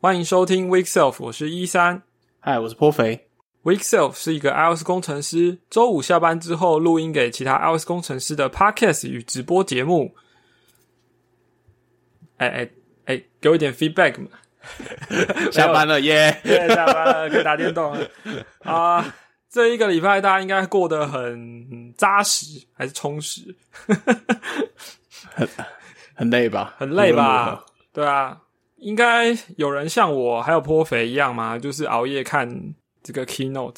欢迎收听 Week Self，我是一三。嗨，我是颇肥。Week Self 是一个 iOS 工程师周五下班之后录音给其他 iOS 工程师的 Podcast 与直播节目。哎哎哎，给我一点 feedback 嘛！下班了耶，耶，下班了，可以打电动了啊！这一个礼拜大家应该过得很扎实，还是充实？很很累吧？很累吧？对啊，应该有人像我还有颇肥一样吗？就是熬夜看这个 Keynote，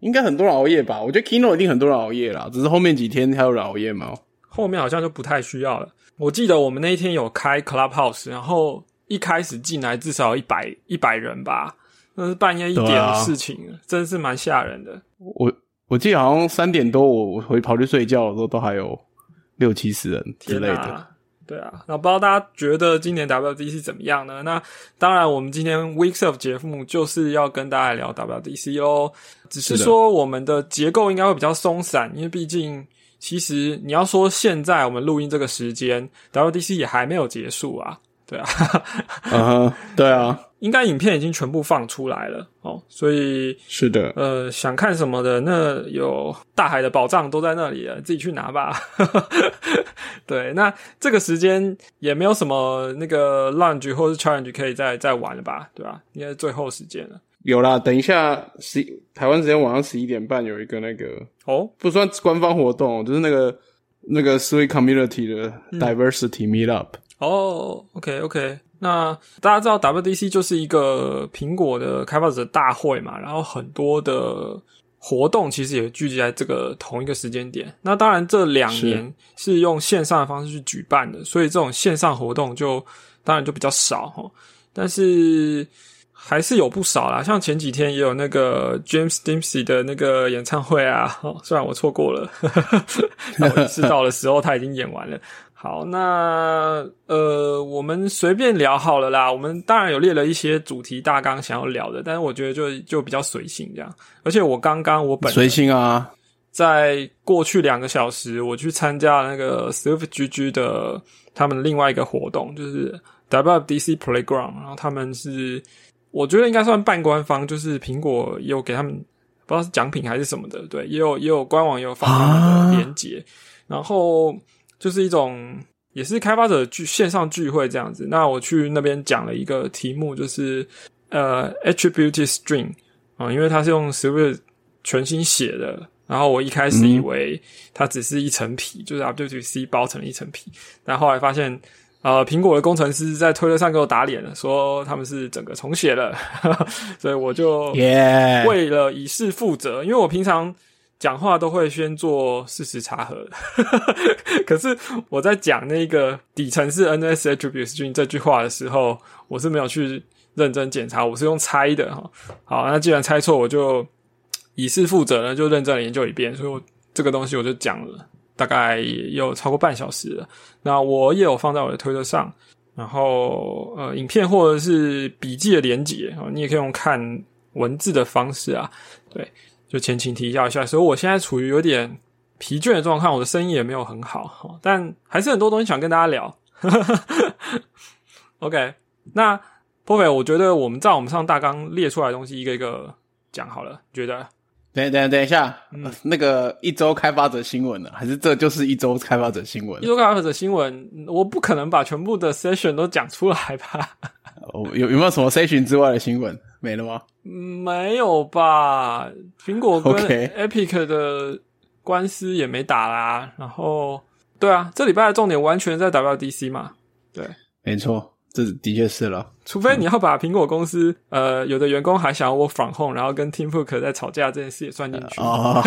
应该很多人熬夜吧？我觉得 Keynote 一定很多人熬夜啦，只是后面几天还有人熬夜吗？后面好像就不太需要了。我记得我们那一天有开 Clubhouse，然后一开始进来至少一百一百人吧。那是半夜一点的事情，真是蛮吓人的。我我记得好像三点多，我我回跑去睡觉的时候，都还有六七十人之类的。对啊，那不知道大家觉得今年 WDC 怎么样呢？那当然，我们今天 Weeks of 节目就是要跟大家聊 WDC 喽。只是说我们的结构应该会比较松散，因为毕竟其实你要说现在我们录音这个时间，WDC 也还没有结束啊。对啊，嗯，对啊。应该影片已经全部放出来了哦，所以是的，呃，想看什么的，那有大海的宝藏都在那里了，自己去拿吧。对，那这个时间也没有什么那个 lunch 或是 challenge 可以再再玩了吧？对吧？应该是最后时间了。有啦，等一下十台湾时间晚上十一点半有一个那个哦，不算官方活动，就是那个那个 Sweet Community 的 Diversity Meetup。哦，OK OK。那大家知道，WDC 就是一个苹果的开发者大会嘛，然后很多的活动其实也聚集在这个同一个时间点。那当然，这两年是用线上的方式去举办的，所以这种线上活动就当然就比较少哈。但是还是有不少啦，像前几天也有那个 James Dempsey 的那个演唱会啊，虽然我错过了，那我知道的时候他已经演完了。好，那呃，我们随便聊好了啦。我们当然有列了一些主题大纲想要聊的，但是我觉得就就比较随性这样。而且我刚刚我本随性啊，在过去两个小时，我去参加那个 Swift GG 的他们另外一个活动，就是 WDC Playground。然后他们是我觉得应该算半官方，就是苹果有给他们不知道是奖品还是什么的，对，也有也有官网也有发他们的链接，然后。就是一种，也是开发者聚线上聚会这样子。那我去那边讲了一个题目，就是呃，attribute string 啊，因为它是用 Swift 全新写的。然后我一开始以为它只是一层皮，就是 W C 包成了一层皮。但后来发现，呃，苹果的工程师在推特上给我打脸了，说他们是整个重写了。所以我就为了以示负责，因为我平常。讲话都会先做事实查核，可是我在讲那个底层是 NS attribute string 这句话的时候，我是没有去认真检查，我是用猜的哈。好，那既然猜错，我就以示负责呢，就认真研究一遍。所以我这个东西我就讲了，大概有超过半小时了。那我也有放在我的推特上，然后呃，影片或者是笔记的连接啊，你也可以用看文字的方式啊，对。就前情提要一下，所以我现在处于有点疲倦的状况，我的声音也没有很好，但还是很多东西想跟大家聊。OK，那波菲，我觉得我们照我们上大纲列出来的东西，一个一个讲好了。觉得？等等等一下，那个一周开发者新闻呢？还是这就是一周开发者新闻？一周开发者新闻，我不可能把全部的 session 都讲出来吧？哦有有没有什么 session 之外的新闻？没了吗？没有吧。苹果跟 Epic 的官司也没打啦。然后，对啊，这礼拜的重点完全在 WDC 嘛。对，没错，这的确是了。除非你要把苹果公司呃有的员工还想要我反 home，然后跟 Tim Cook 在吵架这件事也算进去。哦，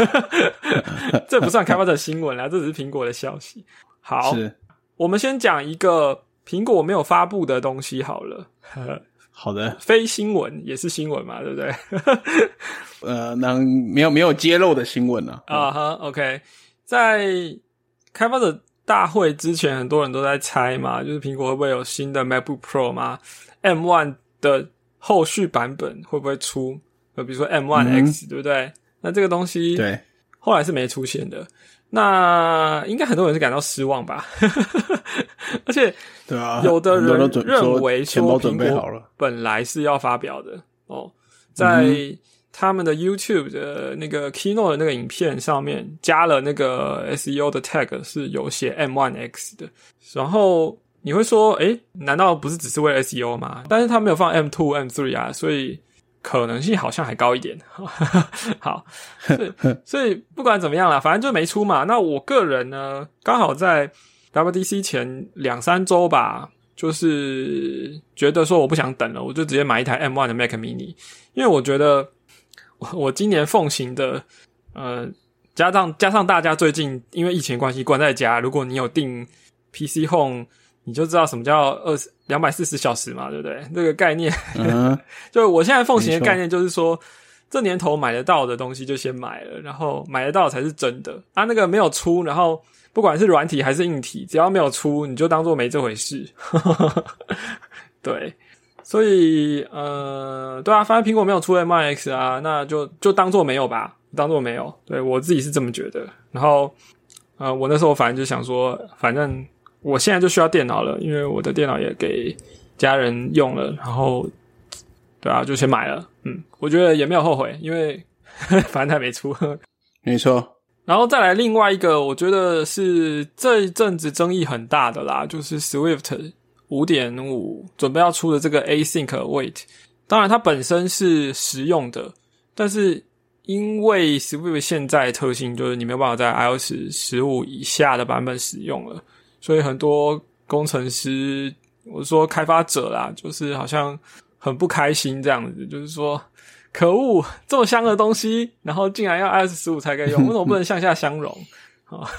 这不算开发者新闻啦，这只是苹果的消息。好，我们先讲一个苹果没有发布的东西好了。好的，非新闻也是新闻嘛，对不对？呃，那没有没有揭露的新闻呢？啊哈，OK，在开发者大会之前，很多人都在猜嘛，就是苹果会不会有新的 MacBook Pro 吗？M One 的后续版本会不会出？呃，比如说 M One X，对不对？那这个东西对，后来是没出现的。那应该很多人是感到失望吧？而且，对啊，有的人认为钱包准备好了，本来是要发表的哦，在他们的 YouTube 的那个 Keynote 的那个影片上面加了那个 SEO 的 tag 是有写 M1X 的，然后你会说，诶，难道不是只是为了 SEO 吗？但是他没有放 M2、M3 啊，所以。可能性好像还高一点，好，所以不管怎么样啦，反正就没出嘛。那我个人呢，刚好在 WDC 前两三周吧，就是觉得说我不想等了，我就直接买一台 M1 的 Mac Mini，因为我觉得我我今年奉行的，呃，加上加上大家最近因为疫情关系关在家，如果你有订 PC Home。你就知道什么叫二十两百四十小时嘛，对不对？这个概念，就我现在奉行的概念就是说，这年头买得到的东西就先买了，然后买得到才是真的。啊，那个没有出，然后不管是软体还是硬体，只要没有出，你就当做没这回事。对，所以呃，对啊，反正苹果没有出 M I X 啊，那就就当做没有吧，当做没有。对我自己是这么觉得。然后呃，我那时候反正就想说，反正。我现在就需要电脑了，因为我的电脑也给家人用了，然后，对啊，就先买了。嗯，我觉得也没有后悔，因为 反正它没出。没错。然后再来另外一个，我觉得是这一阵子争议很大的啦，就是 Swift 五点五准备要出的这个 Async Await。当然，它本身是实用的，但是因为 Swift 现在特性就是你没有办法在 iOS 十五以下的版本使用了。所以很多工程师，我说开发者啦，就是好像很不开心这样子，就是说，可恶，这么香的东西，然后竟然要 iOS 十五才可以用，为什么不能向下相容？啊，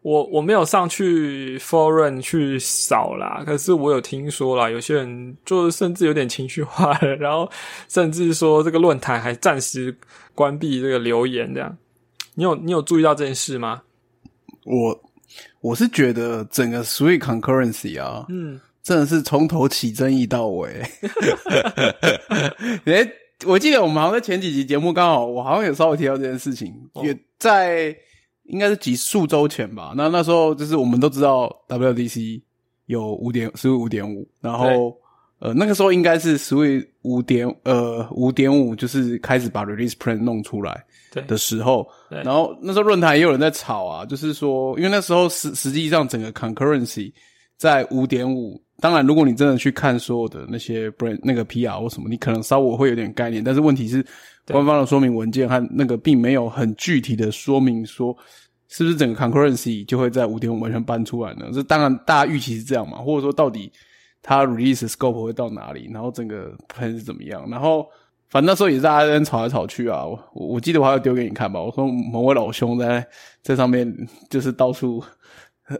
我我没有上去 forum 去扫啦，可是我有听说啦，有些人就是甚至有点情绪化了，然后甚至说这个论坛还暂时关闭这个留言，这样，你有你有注意到这件事吗？我。我是觉得整个 Sweet Concurrency 啊，嗯，真的是从头起争议到尾。哎，我记得我们好像在前几集节目刚好，我好像有稍微提到这件事情，也在应该是几数周前吧。那那时候就是我们都知道 WDC 有五点 Sweet 五点五，然后呃那个时候应该是 Sweet 五点呃五点五就是开始把 Release Plan 弄出来。的时候，然后那时候论坛也有人在吵啊，就是说，因为那时候实实际上整个 concurrency 在五点五，当然如果你真的去看所有的那些 brand 那个 PR 或什么，你可能稍微会有点概念，但是问题是官方的说明文件和那个并没有很具体的说明说是不是整个 concurrency 就会在五点五完全搬出来呢？这当然大家预期是这样嘛，或者说到底它 release scope 会到哪里，然后整个 plan 是怎么样，然后。反正那时候也是大家在吵来吵去啊，我我记得我还要丢给你看吧。我说某位老兄在在上面就是到处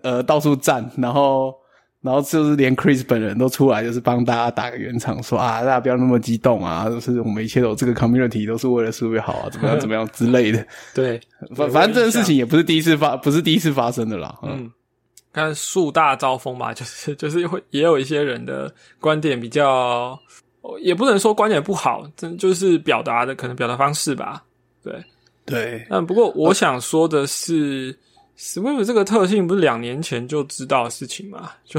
呃到处站，然后然后就是连 Chris 本人都出来，就是帮大家打个圆场，说啊大家不要那么激动啊，就是我们一切都这个 community 都是为了社会好啊，怎么样 怎么样之类的。对，反反正这件事情也不是第一次发，不是第一次发生的啦。嗯，看树大招风吧，就是就是会也有一些人的观点比较。也不能说观点不好，真就是表达的可能表达方式吧。对对，但不过我想说的是，Swift 这个特性不是两年前就知道的事情嘛？就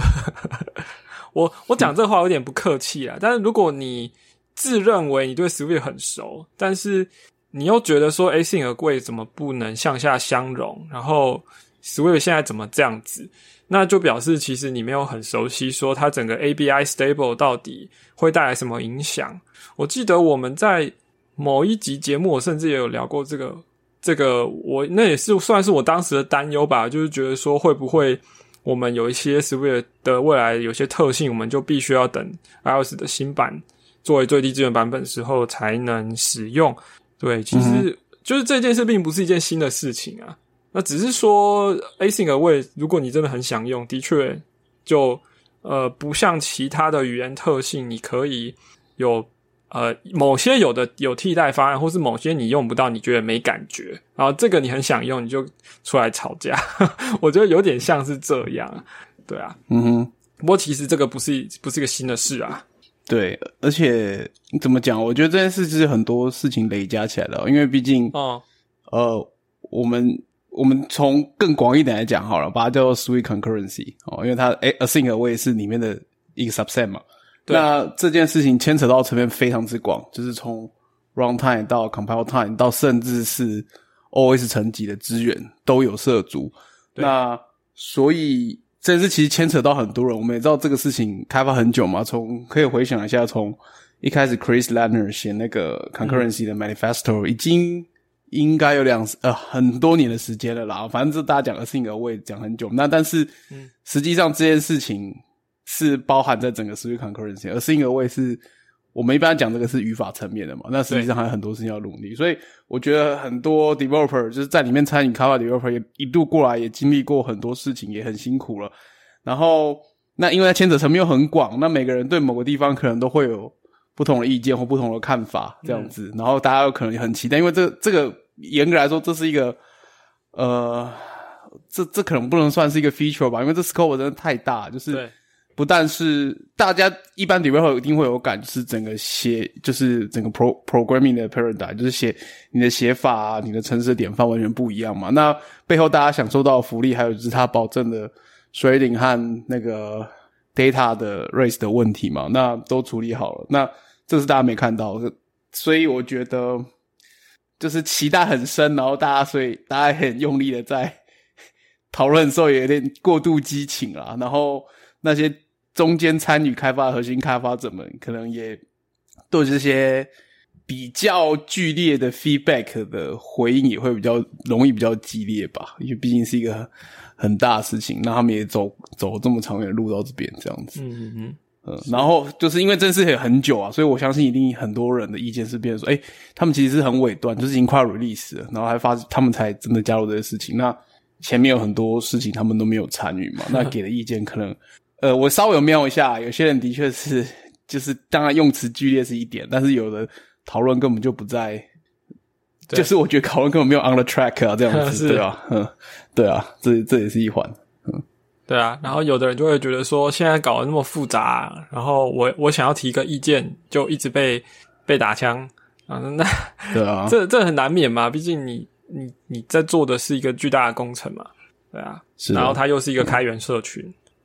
我我讲这话有点不客气啊。但是如果你自认为你对 Swift 很熟，但是你又觉得说 A 性和贵怎么不能向下相容，然后 Swift 现在怎么这样子？那就表示其实你没有很熟悉，说它整个 ABI stable 到底会带来什么影响。我记得我们在某一集节目，我甚至也有聊过这个。这个我那也是算是我当时的担忧吧，就是觉得说会不会我们有一些 Swift 的未来有些特性，我们就必须要等 iOS 的新版作为最低资源版本时候才能使用。对，其实就是这件事并不是一件新的事情啊。那只是说，async await，如果你真的很想用，的确就呃不像其他的语言特性，你可以有呃某些有的有替代方案，或是某些你用不到，你觉得没感觉，然后这个你很想用，你就出来吵架。我觉得有点像是这样，对啊，嗯哼。不过其实这个不是不是个新的事啊。对，而且怎么讲？我觉得这件事是很多事情累加起来的，因为毕竟，哦，呃，我们。我们从更广一点来讲好了，把它叫做 Sweet Concurrency 哦，因为它诶 Async Await 是里面的一个 subset 嘛。那这件事情牵扯到层面非常之广，就是从 runtime 到 compile time 到甚至是 OS 层级的资源都有涉足。那所以这是其实牵扯到很多人。我们也知道这个事情开发很久嘛，从可以回想一下，从一开始 Chris Lerner 写那个 concurrency 的 manifesto 已经应该有两呃很多年的时间了啦。反正这大家讲的事情，我也讲很久。那但是实际上这件事情。是包含在整个 Swift Concurrency，而 Async Await 是我们一般讲这个是语法层面的嘛？那实际上还有很多事情要努力，所以我觉得很多 developer 就是在里面参与开发 developer 也一度过来也经历过很多事情，也很辛苦了。然后那因为牵扯层面又很广，那每个人对某个地方可能都会有不同的意见或不同的看法，这样子。然后大家有可能很期待，因为这这个严格来说这是一个呃，这这可能不能算是一个 feature 吧？因为这 scope 真的太大，就是。不但是大家一般 developer 一定会有感，就是整个写，就是整个 pro programming 的 paradigm，就是写你的写法啊，你的城市的典范完全不一样嘛。那背后大家享受到的福利，还有就是它保证的水领和那个 data 的 race 的问题嘛，那都处理好了。那这是大家没看到，所以我觉得就是期待很深，然后大家所以大家很用力的在讨论的时候，也有点过度激情了，然后那些。中间参与开发核心开发者们，可能也对这些比较剧烈的 feedback 的回应也会比较容易比较激烈吧，因为毕竟是一个很大的事情，那他们也走走这么长远的路到这边这样子，嗯嗯嗯，嗯，然后就是因为这件事情很久啊，所以我相信一定很多人的意见是变说，哎，他们其实是很尾端，就是已经快 release 了，然后还发他们才真的加入这些事情，那前面有很多事情他们都没有参与嘛，那给的意见可能。呃，我稍微有瞄一下，有些人的确是，就是当然用词剧烈是一点，但是有的讨论根本就不在，就是我觉得讨论根本没有 on the track 啊，这样子 对吧？嗯，对啊，这这也是一环，嗯，对啊。然后有的人就会觉得说，现在搞得那么复杂，然后我我想要提个意见，就一直被被打枪。啊，那对啊，这这很难免嘛，毕竟你你你在做的是一个巨大的工程嘛，对啊，然后它又是一个开源社群。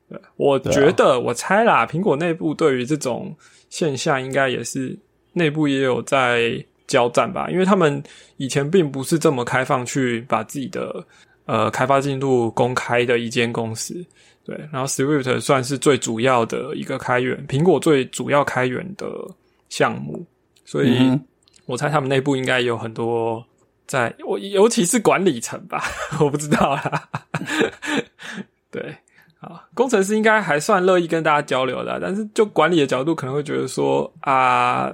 对我觉得，我猜啦，苹果内部对于这种现象，应该也是内部也有在交战吧，因为他们以前并不是这么开放去把自己的呃开发进度公开的一间公司。对，然后 Swift 算是最主要的一个开源，苹果最主要开源的项目，所以我猜他们内部应该有很多在，我尤其是管理层吧，我不知道啦。对。啊，工程师应该还算乐意跟大家交流的，但是就管理的角度，可能会觉得说啊，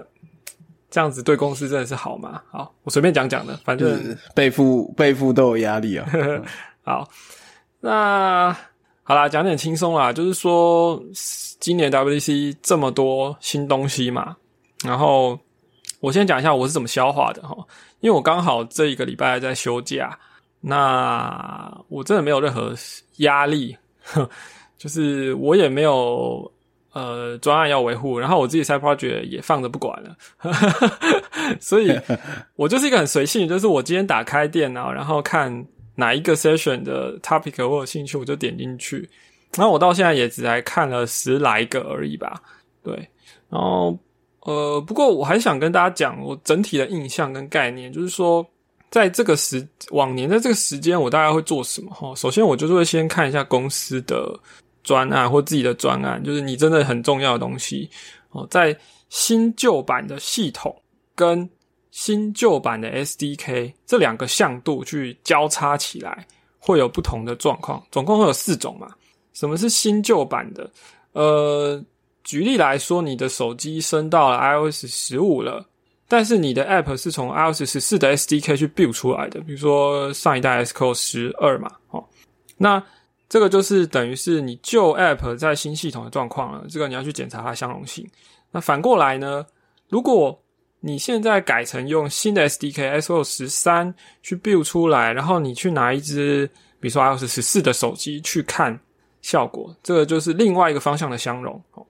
这样子对公司真的是好吗？好，我随便讲讲的，反正背负背负都有压力啊。好，那好啦，讲点轻松啦，就是说今年 WDC 这么多新东西嘛，然后我先讲一下我是怎么消化的哈，因为我刚好这一个礼拜在休假，那我真的没有任何压力。就是我也没有呃专案要维护，然后我自己 side project 也放着不管了，所以 我就是一个很随性，就是我今天打开电脑，然后看哪一个 session 的 topic 我有兴趣，我就点进去。然后我到现在也只来看了十来个而已吧，对。然后呃，不过我还想跟大家讲我整体的印象跟概念，就是说。在这个时往年的这个时间，我大概会做什么？哈，首先我就是会先看一下公司的专案或自己的专案，就是你真的很重要的东西哦。在新旧版的系统跟新旧版的 SDK 这两个向度去交叉起来，会有不同的状况。总共会有四种嘛？什么是新旧版的？呃，举例来说，你的手机升到了 iOS 十五了。但是你的 App 是从 iOS 十四的 SDK 去 build 出来的，比如说上一代 Xcode 十二嘛，哦，那这个就是等于是你旧 App 在新系统的状况了，这个你要去检查它相容性。那反过来呢，如果你现在改成用新的 SDK s o 十三去 build 出来，然后你去拿一只比如说 iOS 十四的手机去看效果，这个就是另外一个方向的相容。哦，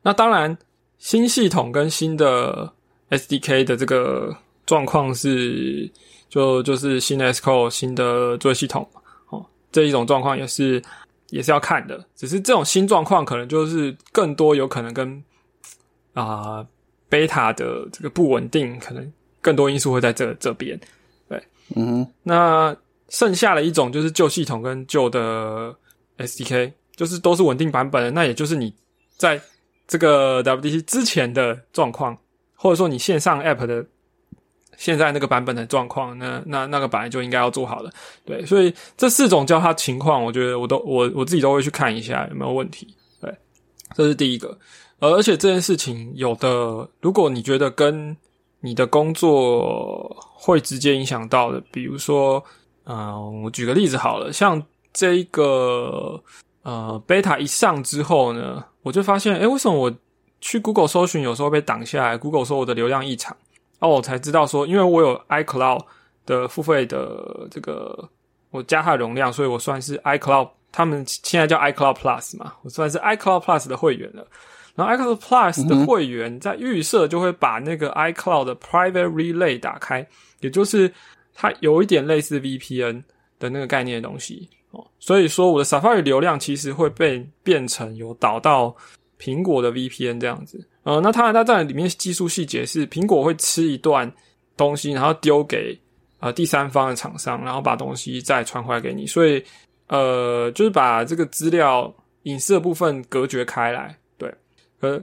那当然新系统跟新的 SDK 的这个状况是，就就是新的 s c o 新的作业系统，这一种状况也是也是要看的。只是这种新状况可能就是更多有可能跟啊 beta 的这个不稳定，可能更多因素会在这这边。对，嗯，那剩下的一种就是旧系统跟旧的 SDK，就是都是稳定版本的，那也就是你在这个 WDC 之前的状况，或者说你线上 App 的。现在那个版本的状况，那那那个本来就应该要做好的，对，所以这四种交叉情况，我觉得我都我我自己都会去看一下有没有问题，对，这是第一个，而且这件事情有的，如果你觉得跟你的工作会直接影响到的，比如说，嗯，我举个例子好了，像这一个呃，beta 一上之后呢，我就发现，哎，为什么我去 Google 搜寻有时候被挡下来？Google 说我的流量异常。哦，我才知道说，因为我有 iCloud 的付费的这个，我加它的容量，所以我算是 iCloud，他们现在叫 iCloud Plus 嘛，我算是 iCloud Plus 的会员了。然后 iCloud Plus 的会员在预设就会把那个 iCloud 的 Private Relay 打开，也就是它有一点类似 VPN 的那个概念的东西哦。所以说我的 Safari 流量其实会被变成有导到苹果的 VPN 这样子。呃，那他他，在里面技术细节是苹果会吃一段东西，然后丢给呃第三方的厂商，然后把东西再传回来给你，所以呃，就是把这个资料隐私的部分隔绝开来。对，呃，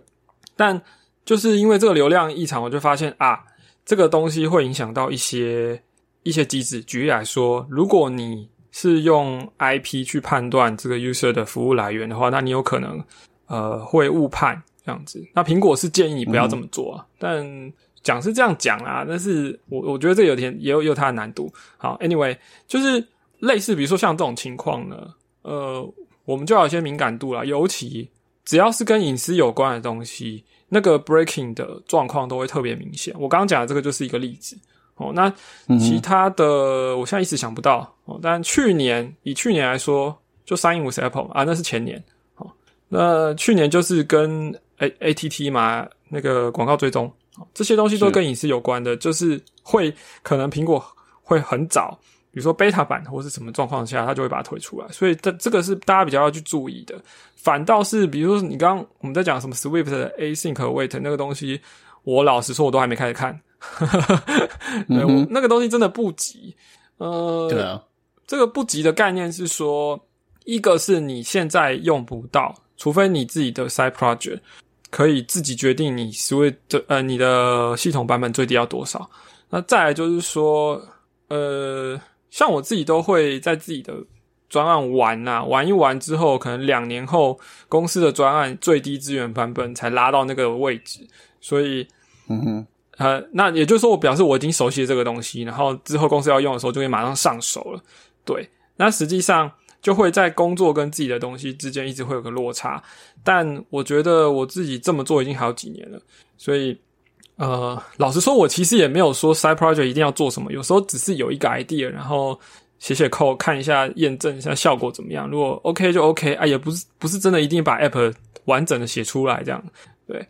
但就是因为这个流量异常，我就发现啊，这个东西会影响到一些一些机制。举例来说，如果你是用 IP 去判断这个 user 的服务来源的话，那你有可能呃会误判。这样子，那苹果是建议你不要这么做啊。但讲是这样讲啊，但是我我觉得这有点也有也有它的难度。好，anyway，就是类似比如说像这种情况呢，呃，我们就要有些敏感度了。尤其只要是跟隐私有关的东西，那个 breaking 的状况都会特别明显。我刚刚讲的这个就是一个例子哦。那其他的，我现在一时想不到哦。但去年以去年来说，就 Sign with Apple 啊，那是前年。好，那去年就是跟 A A T T 嘛，那个广告追踪，这些东西都跟隐私有关的，就是会可能苹果会很早，比如说 beta 版或是什么状况下，它就会把它推出来，所以这这个是大家比较要去注意的。反倒是比如说你刚刚我们在讲什么 Swift 的 Async Wait 那个东西，我老实说我都还没开始看，对我那个东西真的不急。呃，对啊，这个不急的概念是说，一个是你现在用不到，除非你自己的 side project。可以自己决定你所谓的呃你的系统版本最低要多少。那再来就是说，呃，像我自己都会在自己的专案玩呐，玩一玩之后，可能两年后公司的专案最低资源版本才拉到那个位置。所以，嗯哼，呃，那也就是说，我表示我已经熟悉这个东西，然后之后公司要用的时候就会马上上手了。对，那实际上。就会在工作跟自己的东西之间一直会有个落差，但我觉得我自己这么做已经好几年了，所以呃，老实说，我其实也没有说 side project 一定要做什么，有时候只是有一个 idea，然后写写 code 看一下，验证一下效果怎么样。如果 OK 就 OK，啊，也不是不是真的一定把 app 完整的写出来这样，对。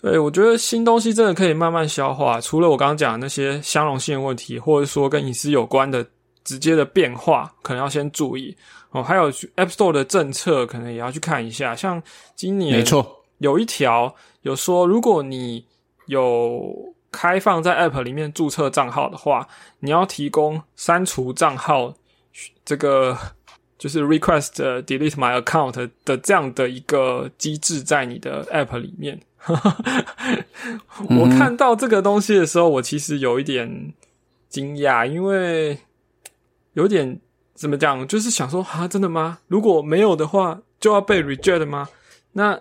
所以我觉得新东西真的可以慢慢消化，除了我刚刚讲的那些相容性问题，或者说跟隐私有关的。直接的变化可能要先注意哦，还有 App Store 的政策可能也要去看一下。像今年没错有一条有说，如果你有开放在 App 里面注册账号的话，你要提供删除账号这个就是 Request Delete My Account 的这样的一个机制在你的 App 里面。我看到这个东西的时候，我其实有一点惊讶，因为。有点怎么讲，就是想说啊，真的吗？如果没有的话，就要被 reject 吗？那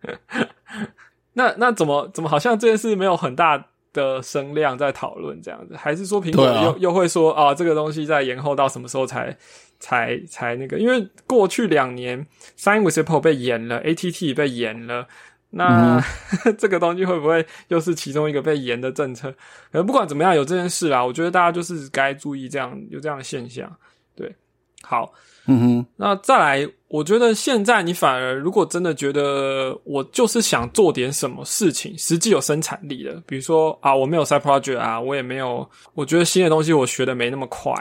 那那怎么怎么好像这件事没有很大的声量在讨论这样子？还是说苹果又又会说啊，这个东西在延后到什么时候才才才那个？因为过去两年，Sign with Apple 被延了，ATT 被延了。那 这个东西会不会又是其中一个被严的政策？可不管怎么样，有这件事啊，我觉得大家就是该注意这样有这样的现象。对，好，嗯哼，那再来，我觉得现在你反而如果真的觉得我就是想做点什么事情，实际有生产力的，比如说啊，我没有 side project 啊，我也没有，我觉得新的东西我学的没那么快，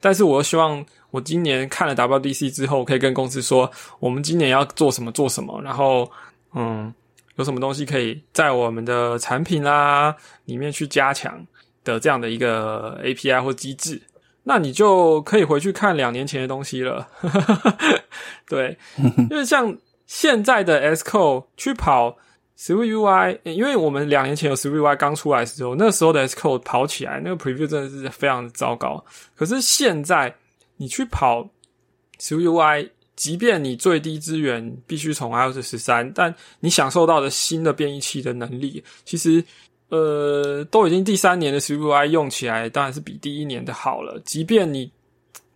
但是我又希望我今年看了 WDC 之后，可以跟公司说，我们今年要做什么做什么，然后嗯，有什么东西可以在我们的产品啦里面去加强的这样的一个 API 或机制。那你就可以回去看两年前的东西了，对，因为像现在的 Sco 去跑 s w i u i 因为我们两年前有 s w i u i 刚出来的时候，那时候的 Sco 跑起来，那个 Preview 真的是非常糟糕。可是现在你去跑 s w i u i 即便你最低资源必须从 iOS 十三，但你享受到的新的变异器的能力，其实。呃，都已经第三年的 Swift I 用起来当然是比第一年的好了。即便你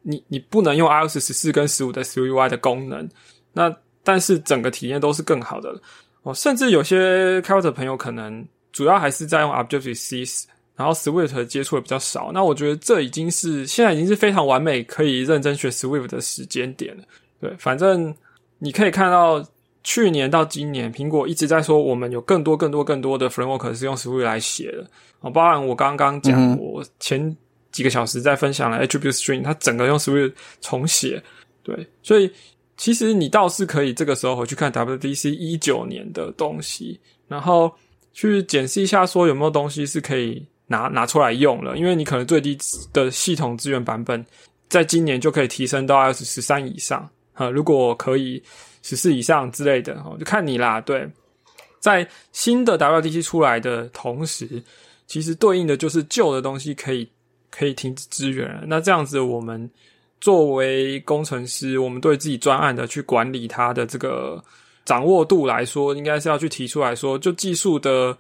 你你不能用 iOS 十四跟十五的 Swift I 的功能，那但是整个体验都是更好的哦。甚至有些开发者朋友可能主要还是在用 Objective C，然后 Swift 接触的比较少。那我觉得这已经是现在已经是非常完美可以认真学 Swift 的时间点了。对，反正你可以看到。去年到今年，苹果一直在说我们有更多、更多、更多的 framework 是用 Swift 来写的哦。包含我刚刚讲，我前几个小时在分享了 Attribute String，它整个用 Swift 重写。对，所以其实你倒是可以这个时候回去看 WDC 一九年的东西，然后去检视一下，说有没有东西是可以拿拿出来用了。因为你可能最低的系统资源版本，在今年就可以提升到 iOS 十三以上啊。如果可以。十四以上之类的哦，就看你啦。对，在新的 WDC 出来的同时，其实对应的就是旧的东西可以可以停止支援。那这样子，我们作为工程师，我们对自己专案的去管理它的这个掌握度来说，应该是要去提出来说，就技术的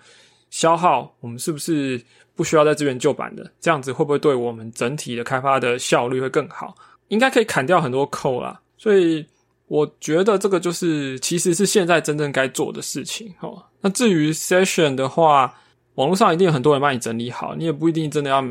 消耗，我们是不是不需要再支援旧版的？这样子会不会对我们整体的开发的效率会更好？应该可以砍掉很多扣啦。所以。我觉得这个就是其实是现在真正该做的事情哦。那至于 session 的话，网络上一定有很多人帮你整理好，你也不一定真的要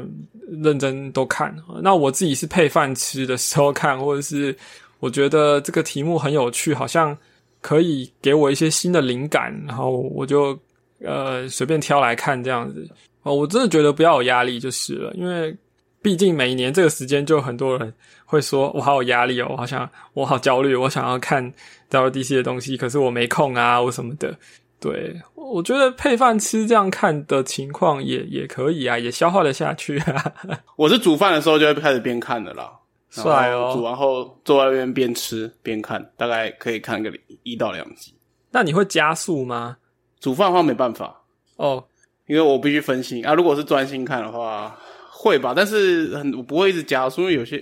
认真都看。那我自己是配饭吃的时候看，或者是我觉得这个题目很有趣，好像可以给我一些新的灵感，然后我就呃随便挑来看这样子。哦，我真的觉得不要有压力就是了，因为。毕竟每一年这个时间，就很多人会说：“我好有压力哦，我好像我好焦虑，我想要看 WDC 的东西，可是我没空啊，我什么的。”对，我觉得配饭吃这样看的情况也也可以啊，也消化得下去啊。我是煮饭的时候就会开始边看的啦，帅哦！煮完后坐在那边边吃边看，大概可以看个一到两集。那你会加速吗？煮饭的话没办法哦，因为我必须分心啊。如果是专心看的话。会吧，但是很我不会一直加，因为有些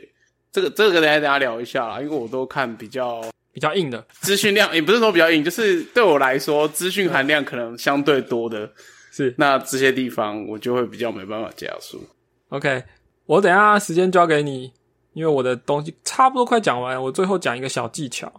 这个这个跟大家大家聊一下啦，因为我都看比较比较硬的资讯量，也不是说比较硬，就是对我来说资讯含量可能相对多的，是那这些地方我就会比较没办法加速。OK，我等下时间交给你，因为我的东西差不多快讲完，我最后讲一个小技巧，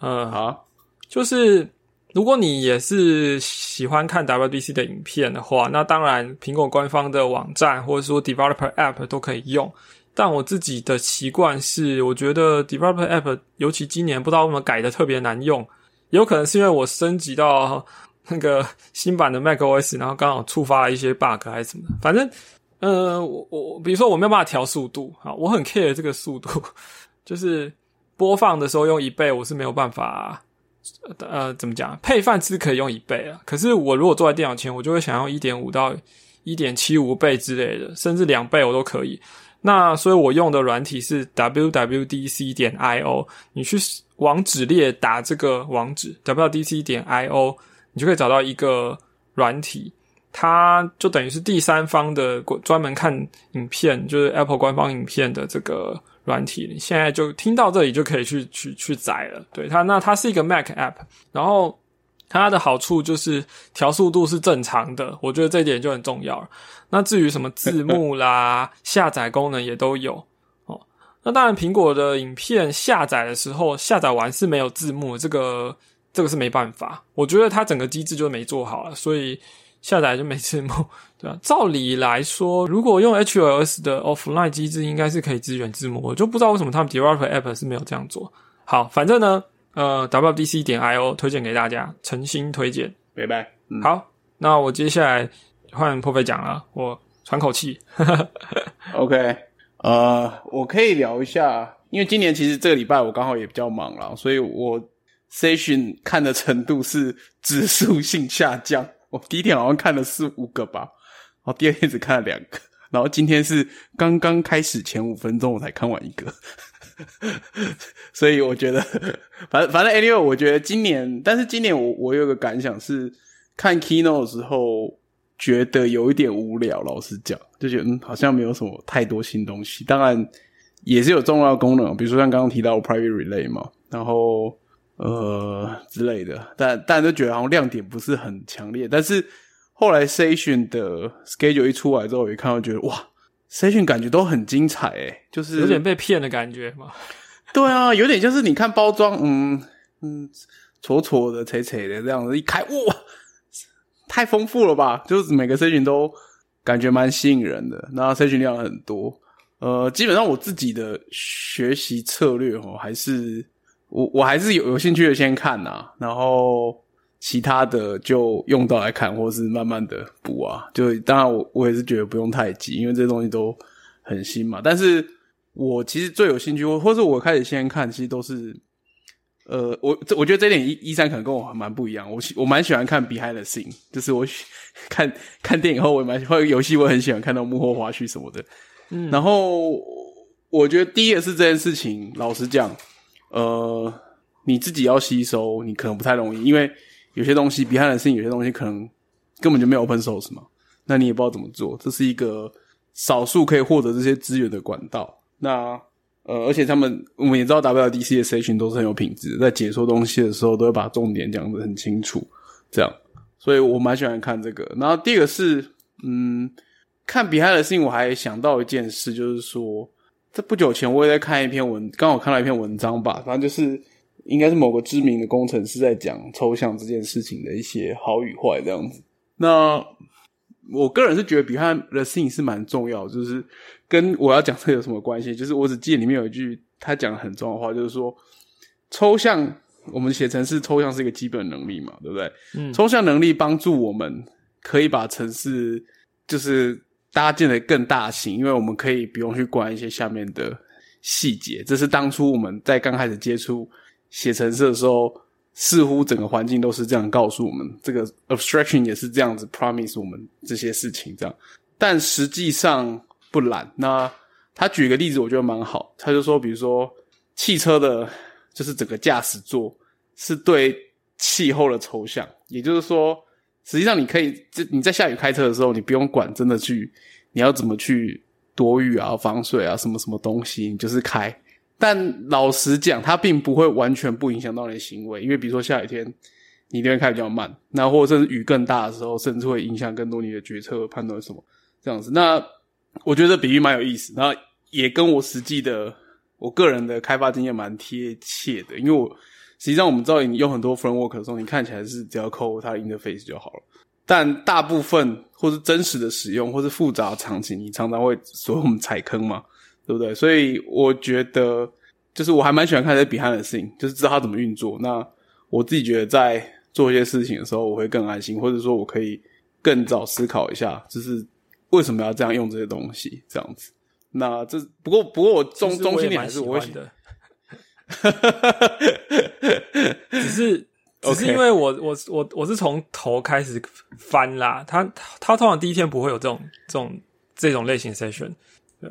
嗯，好，就是。如果你也是喜欢看 WDC 的影片的话，那当然苹果官方的网站或者说 Developer App 都可以用。但我自己的习惯是，我觉得 Developer App 尤其今年不知道为什么改的特别难用，有可能是因为我升级到那个新版的 macOS，然后刚好触发了一些 bug 还是什么。反正，呃，我我比如说我没有办法调速度啊，我很 care 这个速度，就是播放的时候用一倍，我是没有办法。呃，怎么讲？配饭吃可以用一倍啊，可是我如果坐在电脑前，我就会想用一点五到一点七五倍之类的，甚至两倍我都可以。那所以我用的软体是 wwdc 点 io，你去网址列打这个网址 wwdc 点 io，你就可以找到一个软体，它就等于是第三方的专门看影片，就是 Apple 官方影片的这个。软体，你现在就听到这里就可以去去去载了。对它，那它是一个 Mac App，然后它的好处就是调速度是正常的，我觉得这一点就很重要那至于什么字幕啦、下载功能也都有哦。那当然，苹果的影片下载的时候，下载完是没有字幕，这个这个是没办法。我觉得它整个机制就没做好了，所以下载就没字幕，对吧？照理来说，如果用 HLS 的 offline 机制，应该是可以支援字幕。我就不知道为什么他们 developer app 是没有这样做。好，反正呢，呃，WDC 点 IO 推荐给大家，诚心推荐。拜拜。好，那我接下来换破费讲了，我喘口气。OK，呃，我可以聊一下，因为今年其实这个礼拜我刚好也比较忙了，所以我 session 看的程度是指数性下降。我第一天好像看了四五个吧，然后第二天只看了两个，然后今天是刚刚开始前五分钟我才看完一个，所以我觉得，反正反正 anyway，我觉得今年，但是今年我我有个感想是，看 keynote 的时候。觉得有一点无聊，老实讲，就觉得嗯，好像没有什么太多新东西。当然也是有重要功能，比如说像刚刚提到 private relay 嘛，然后呃之类的。但但都觉得好像亮点不是很强烈。但是后来 session 的 schedule 一出来之后，我一看到觉得哇，session 感觉都很精彩诶，就是有点被骗的感觉嘛。对啊，有点就是你看包装，嗯嗯，挫挫的、垂垂的这样子，一开哇。太丰富了吧！就是每个群都感觉蛮吸引人的，然后 C 群量很多。呃，基本上我自己的学习策略哦，还是我我还是有有兴趣的先看呐，然后其他的就用到来看，或是慢慢的补啊。就当然我我也是觉得不用太急，因为这些东西都很新嘛。但是我其实最有兴趣，或或是我开始先看，其实都是。呃，我这我觉得这点一一三可能跟我蛮不一样。我喜我蛮喜欢看 behind the scene，就是我 看看电影后，我也蛮喜欢游戏，我很喜欢看到幕后花絮什么的。嗯，然后我觉得第一个是这件事情，老实讲，呃，你自己要吸收，你可能不太容易，因为有些东西 behind the scene，有些东西可能根本就没有 open source 嘛，那你也不知道怎么做。这是一个少数可以获得这些资源的管道。那呃，而且他们我们也知道 WDC 的 session 都是很有品质，在解说东西的时候都会把重点讲得很清楚，这样，所以我蛮喜欢看这个。然后第二个是，嗯，看 behind the scene，我还想到一件事，就是说，在不久前我也在看一篇文，刚好看到一篇文章吧，反正就是应该是某个知名的工程师在讲抽象这件事情的一些好与坏这样子。那我个人是觉得 behind the scene 是蛮重要，就是跟我要讲这有什么关系？就是我只记得里面有一句他讲的很重要的话，就是说抽象，我们写程式抽象是一个基本能力嘛，对不对？嗯，抽象能力帮助我们可以把程式就是搭建的更大型，因为我们可以不用去管一些下面的细节。这是当初我们在刚开始接触写程式的时候。似乎整个环境都是这样告诉我们，这个 abstraction 也是这样子 promise 我们这些事情这样，但实际上不然。那他举个例子，我觉得蛮好，他就说，比如说汽车的，就是整个驾驶座是对气候的抽象，也就是说，实际上你可以，就你在下雨开车的时候，你不用管真的去你要怎么去躲雨啊、防水啊、什么什么东西，你就是开。但老实讲，它并不会完全不影响到你的行为，因为比如说下雨天，你一定会开比较慢，那或者甚至雨更大的时候，甚至会影响更多你的决策和判断什么这样子。那我觉得比喻蛮有意思，然后也跟我实际的我个人的开发经验蛮贴切的，因为我实际上我们知道你用很多 framework 的时候，你看起来是只要扣它的 interface 就好了，但大部分或是真实的使用或是复杂的场景，你常常会所以我们踩坑嘛。对不对？所以我觉得，就是我还蛮喜欢看这 behind the scene，就是知道它怎么运作。那我自己觉得，在做一些事情的时候，我会更安心，或者说我可以更早思考一下，就是为什么要这样用这些东西，这样子。那这不过不过我中中心点还是我会的，只是只是因为我我我我是从头开始翻啦，他他通常第一天不会有这种这种这种类型 session。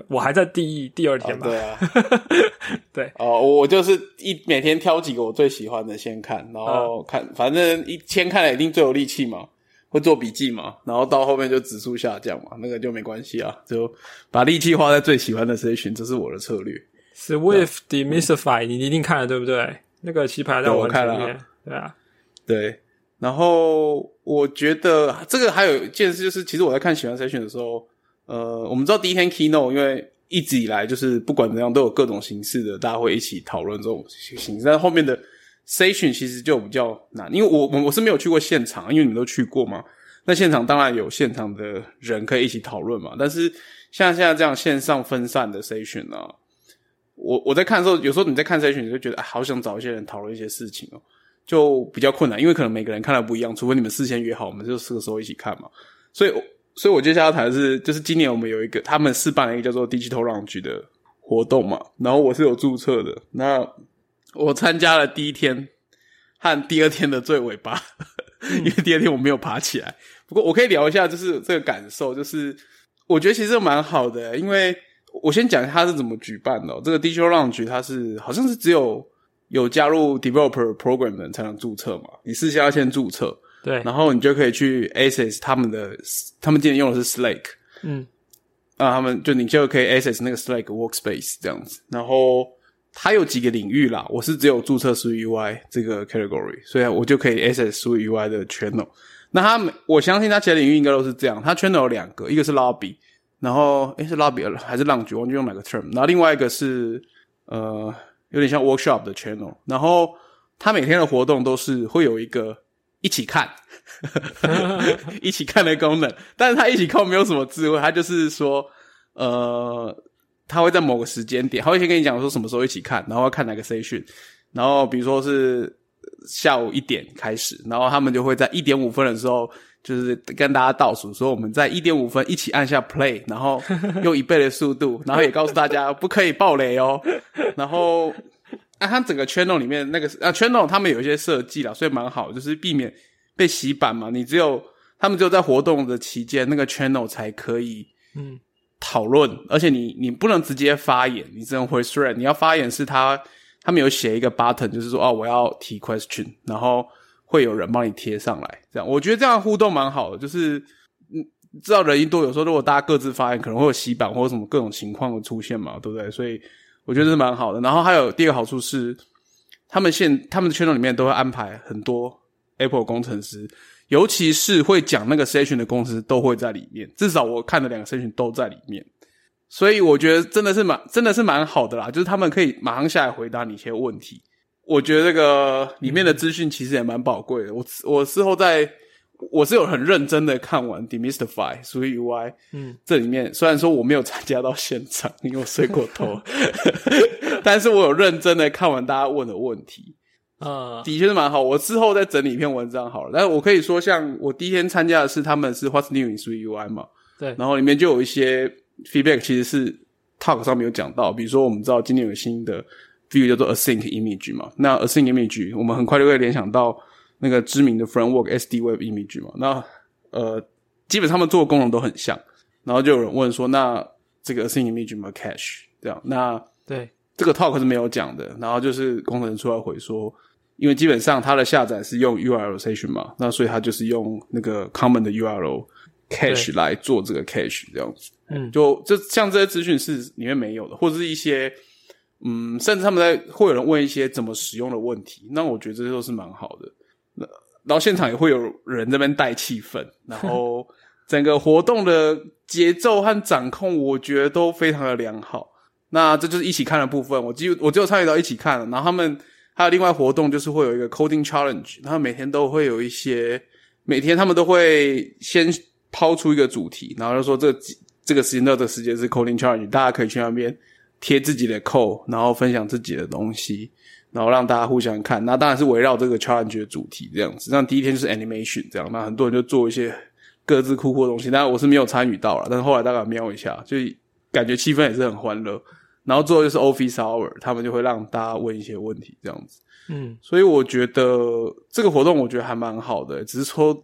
我还在第一第二天吧，对啊，对。哦，我就是一每天挑几个我最喜欢的先看，然后看，反正一先看了一定最有力气嘛，会做笔记嘛，然后到后面就指数下降嘛，那个就没关系啊，就把力气花在最喜欢的 session，这是我的策略。Swift Demystify，你一定看了对不对？那个棋牌在我看了，对啊，对。然后我觉得这个还有一件事，就是其实我在看喜欢 session 的时候。呃，我们知道第一天 keynote，因为一直以来就是不管怎样都有各种形式的，大家会一起讨论这种形式。但后面的 session 其实就比较难，因为我我我是没有去过现场，因为你们都去过嘛。那现场当然有现场的人可以一起讨论嘛。但是像现在这样线上分散的 session 呢，我我在看的时候，有时候你在看 session，你就觉得啊，好想找一些人讨论一些事情哦，就比较困难，因为可能每个人看的不一样，除非你们事先约好，我们就这个时候一起看嘛。所以，所以我接下来要谈的是，就是今年我们有一个他们试办了一个叫做 Digital Lounge 的活动嘛，然后我是有注册的，那我参加了第一天和第二天的最尾巴，因为第二天我没有爬起来。不过我可以聊一下，就是这个感受，就是我觉得其实蛮好的，因为我先讲一下它是怎么举办的。这个 Digital Lounge 它是好像是只有有加入 Developer Program 的人才能注册嘛，你事先要先注册。对，然后你就可以去 Access 他们的，他们今年用的是 Slack，嗯，啊，他们就你就可以 Access 那个 Slack Workspace 这样子。然后它有几个领域啦，我是只有注册 u UI 这个 category，所以我就可以 Access u UI 的 channel。那他，我相信他其他领域应该都是这样。他 channel 有两个，一个是 Lobby，然后诶是 Lobby 还是 Lounge，忘记用哪个 term。然后另外一个是呃有点像 Workshop 的 channel。然后他每天的活动都是会有一个。一起看，一起看的功能，但是他一起看没有什么智慧，他就是说，呃，他会在某个时间点，他会先跟你讲说什么时候一起看，然后要看哪个 session，然后比如说是下午一点开始，然后他们就会在一点五分的时候，就是跟大家倒数说我们在一点五分一起按下 play，然后用一倍的速度，然后也告诉大家不可以爆雷哦，然后。啊它整个 channel 里面那个啊 channel 他们有一些设计啦，所以蛮好，就是避免被洗版嘛。你只有他们只有在活动的期间，那个 channel 才可以嗯讨论，而且你你不能直接发言，你只能回 thread。你要发言是他他们有写一个 button，就是说哦我要提 question，然后会有人帮你贴上来。这样我觉得这样互动蛮好的，就是嗯知道人一多，有时候如果大家各自发言，可能会有洗版或者什么各种情况的出现嘛，对不对？所以。我觉得是蛮好的，然后还有第二个好处是，他们现他们的圈子里面都会安排很多 Apple 工程师，尤其是会讲那个 session 的公司都会在里面，至少我看的两个 session 都在里面，所以我觉得真的是蛮真的是蛮好的啦，就是他们可以马上下来回答你一些问题，我觉得这个里面的资讯其实也蛮宝贵的，我我事后在。我是有很认真的看完 Demystify 所以 UI，嗯，这里面虽然说我没有参加到现场，因为我睡过头，但是我有认真的看完大家问的问题，啊，的确是蛮好。我之后再整理一篇文章好了。但是我可以说，像我第一天参加的是他们是 What's New in 所以 UI 嘛，对，然后里面就有一些 feedback，其实是 Talk 上面有讲到，比如说我们知道今年有新的 view 叫做 Async Image 嘛，那 Async Image 我们很快就会联想到。那个知名的 framework SD Web Image 嘛，那呃，基本上他们做的功能都很像。然后就有人问说，那这个 Async Image 有没有 cache？这样，那对这个 talk 是没有讲的。然后就是工程师出来回说，因为基本上它的下载是用 URL session 嘛，那所以它就是用那个 common 的 URL cache 来做这个 cache 这样子。嗯，就就像这些资讯是里面没有的，或者是一些嗯，甚至他们在会有人问一些怎么使用的问题，那我觉得这些都是蛮好的。那然后现场也会有人这边带气氛，然后整个活动的节奏和掌控，我觉得都非常的良好。那这就是一起看的部分，我只有我只有参与到一起看了。然后他们还有另外活动，就是会有一个 coding challenge，他们每天都会有一些，每天他们都会先抛出一个主题，然后就说这这个时间到的时间是 coding challenge，大家可以去那边贴自己的 code，然后分享自己的东西。然后让大家互相看，那当然是围绕这个 challenge 的主题这样子。那第一天就是 animation 这样，那很多人就做一些各自酷酷的东西。当然我是没有参与到了，但是后来大概瞄一下，就感觉气氛也是很欢乐。然后最后就是 office hour，他们就会让大家问一些问题这样子。嗯，所以我觉得这个活动我觉得还蛮好的，只是说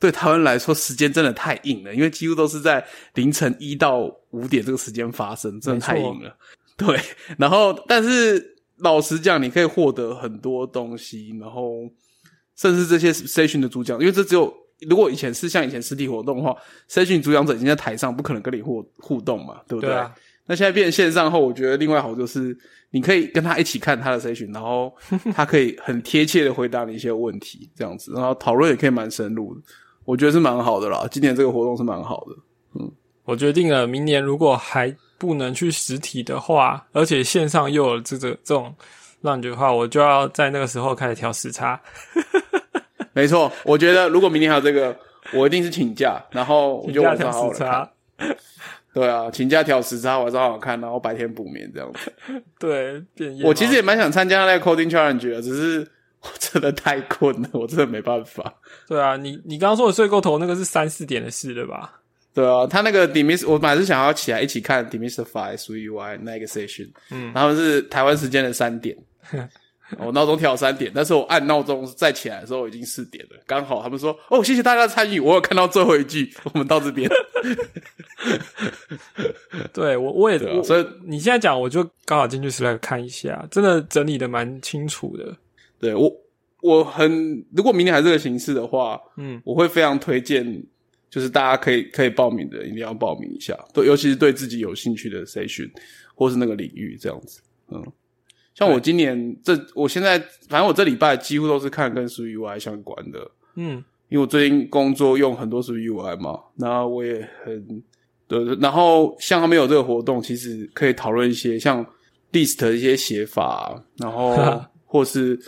对台湾来说时间真的太硬了，因为几乎都是在凌晨一到五点这个时间发生，真的太硬了。对，然后但是。老实讲，你可以获得很多东西，然后甚至这些 session 的主讲，因为这只有如果以前是像以前实体活动的话，session 主讲者已经在台上，不可能跟你互互动嘛，对不对？那现在变成线上后，我觉得另外好就是你可以跟他一起看他的 session，然后 他可以很贴切的回答你一些问题，这样子，然后讨论也可以蛮深入的，我觉得是蛮好的啦。今年这个活动是蛮好的，嗯，我决定了，明年如果还。不能去实体的话，而且线上又有这个这种让觉的话，我就要在那个时候开始调时差。没错，我觉得如果明年还有这个，我一定是请假，然后我就晚上好好看。对啊，请假调时差，晚上好好看，然后白天补眠这样子。对，我其实也蛮想参加那个 coding challenge 的，只是我真的太困了，我真的没办法。对啊，你你刚刚说的睡过头那个是三四点的事了吧？对啊，他那个 d e m i s 我本来是想要起来一起看 demystify 属于 UI 那个 session，嗯，然后是台湾时间的三点。我闹钟调三点，但是我按闹钟再起来的时候已经四点了，刚好他们说哦，谢谢大家参与，我有看到最后一句，我们到这边。对我我也所以你现在讲，我就刚好进去 Slack 看一下，真的整理的蛮清楚的。对我我很如果明年还是这个形式的话，嗯，我会非常推荐，就是大家可以可以报名的，一定要报名一下，对，尤其是对自己有兴趣的 session 或是那个领域这样子，嗯。像我今年这，我现在反正我这礼拜几乎都是看跟 SwiftUI 相关的，嗯，因为我最近工作用很多 SwiftUI 嘛，然后我也很，对，然后像他们有这个活动，其实可以讨论一些像 list 的一些写法，然后 或是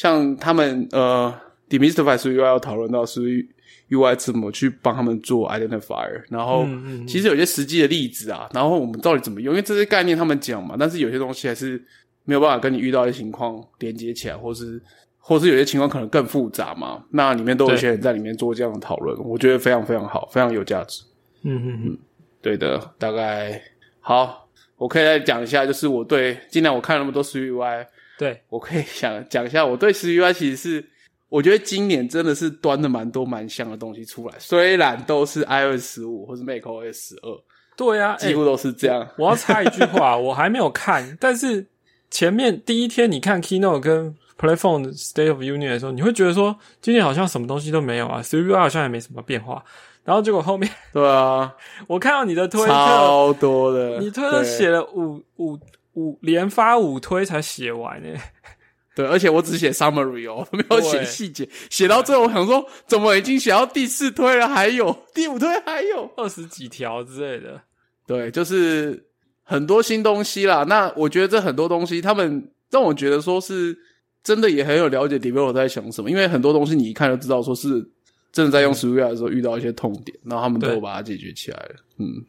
像他们呃，Demystify SwiftUI 要讨论到 SwiftUI 怎么去帮他们做 identifier，然后其实有些实际的例子啊，然后我们到底怎么用，因为这些概念他们讲嘛，但是有些东西还是。没有办法跟你遇到的情况连接起来，或是或是有些情况可能更复杂嘛？那里面都有一些人在里面做这样的讨论，我觉得非常非常好，非常有价值。嗯嗯嗯，对的，大概好，我可以再讲一下，就是我对，尽量我看那么多 C U I，对我可以 想讲一下，我对 C U I 其实是我觉得今年真的是端的蛮多蛮像的东西出来，虽然都是 iOS 十五或是 Mac OS 十二，对呀，几乎都是这样。我要插一句话，我还没有看，但是。前面第一天你看 Keynote 跟 Playphone State of Union 的时候，你会觉得说今年好像什么东西都没有啊 c u i 好像也没什么变化。然后结果后面，对啊，我看到你的推特超多的，你推特写了五五五连发五推才写完呢。对，而且我只写 summary 哦，没有写细节。写到最后，我想说，怎么已经写到第四推了，还有第五推还有二十几条之类的。对，就是。很多新东西啦，那我觉得这很多东西，他们让我觉得说是真的也很有了解 developer 在想什么，因为很多东西你一看就知道说是真的在用 Swift 的时候遇到一些痛点，然后他们都把它解决起来了。嗯，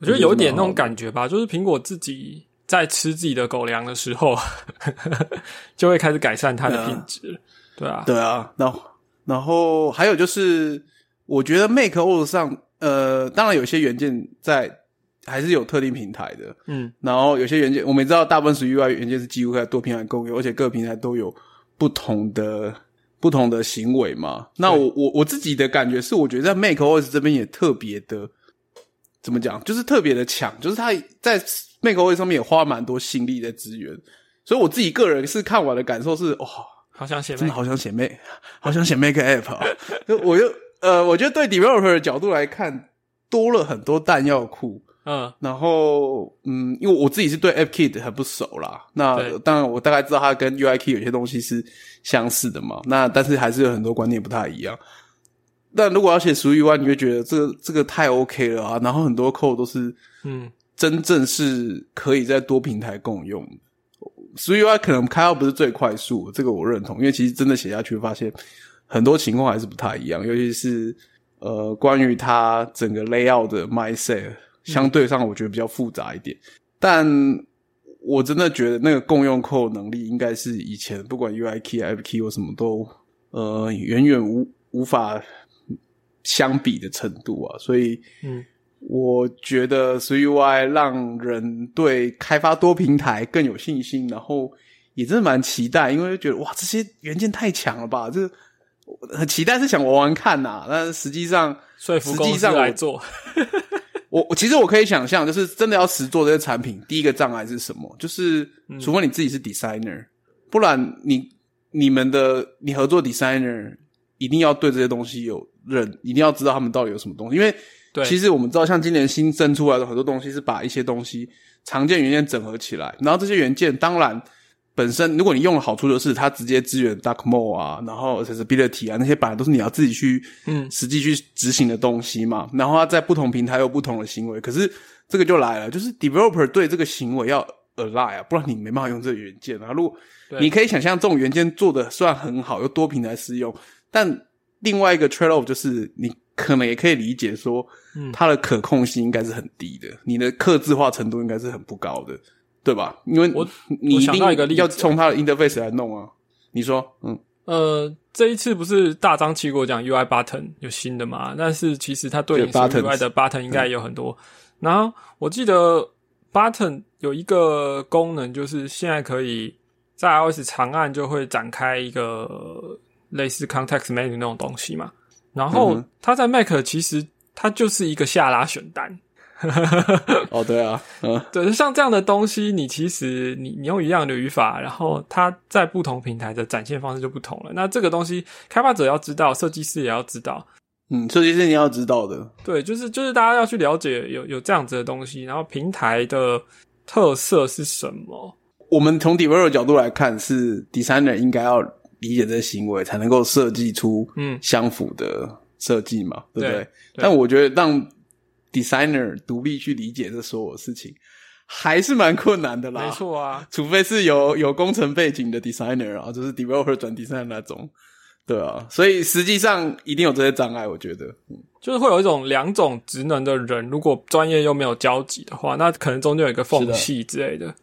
我觉得有点那种感觉吧，就是苹果自己在吃自己的狗粮的时候，就会开始改善它的品质。对啊，对啊，那然后还有就是，我觉得 Make OS 上，呃，当然有些元件在。还是有特定平台的，嗯，然后有些元件，我们知道大部分属于 UI 元件是几乎在多平台共有，而且各平台都有不同的不同的行为嘛。那我我我自己的感觉是，我觉得在 Make O S 这边也特别的，怎么讲，就是特别的强，就是它在 MacOS 上面也花蛮多心力的资源。所以我自己个人是看完的感受是，哇，好想写，真的好想写 Mac，好想写 Mac App 啊！我又呃，我觉得对 Developer 的角度来看，多了很多弹药库。嗯，然后嗯，因为我自己是对 AppKit 很不熟啦，那当然我大概知道它跟 UIKit 有些东西是相似的嘛，那但是还是有很多观念不太一样。但如果要写属于 UI，你会觉得这个这个太 OK 了啊，然后很多 code 都是嗯，真正是可以在多平台共用。属于 UI 可能开号不是最快速，这个我认同，因为其实真的写下去发现很多情况还是不太一样，尤其是呃，关于它整个 layout 的 mindset。相对上，我觉得比较复杂一点，但我真的觉得那个共用扣能力应该是以前不管 UI key、App key 或什么都呃远远无无法相比的程度啊，所以嗯，我觉得 UI 让人对开发多平台更有信心，然后也真的蛮期待，因为觉得哇这些元件太强了吧，这很期待是想玩玩看呐，但是实际上说服实际上来做。我我其实我可以想象，就是真的要实做这些产品，第一个障碍是什么？就是除非你自己是 designer，不然你你们的你合作 designer 一定要对这些东西有认，一定要知道他们到底有什么东西。因为其实我们知道，像今年新增出来的很多东西，是把一些东西常见元件整合起来，然后这些元件当然。本身，如果你用的好处就是它直接支援 Dark Mode 啊，然后 Accessibility 啊，那些本来都是你要自己去嗯实际去执行的东西嘛。然后它在不同平台有不同的行为，可是这个就来了，就是 Developer 对这个行为要 Align 啊，不然你没办法用这个元件啊。如果你可以想象这种元件做的虽然很好，又多平台适用，但另外一个 Trade off 就是你可能也可以理解说，嗯它的可控性应该是很低的，你的克制化程度应该是很不高的，对吧？因为我你一定我想到一个例子要从它的 interface 来弄啊。你说，嗯，呃，这一次不是大张旗鼓讲 UI button 有新的嘛？但是其实它对 UI 的 button 应该也有很多。然后我记得 button 有一个功能，就是现在可以在 iOS 长按就会展开一个类似 context menu 那种东西嘛。然后它在 Mac 其实它就是一个下拉选单。哦，对啊，嗯，对，像这样的东西，你其实你你用一样的语法，然后它在不同平台的展现方式就不同了。那这个东西，开发者要知道，设计师也要知道。嗯，设计师你要知道的，对，就是就是大家要去了解有有这样子的东西，然后平台的特色是什么？我们从 developer 角度来看，是 designer 应该要理解这些行为，才能够设计出嗯相符的设计嘛，对不对？对但我觉得让 designer 独立去理解这所有事情，还是蛮困难的啦。没，错啊，除非是有有工程背景的 designer 啊，就是 developer 转 designer 那种，对啊。所以实际上一定有这些障碍，我觉得。嗯就是会有一种两种职能的人，如果专业又没有交集的话，那可能中间有一个缝隙之类的。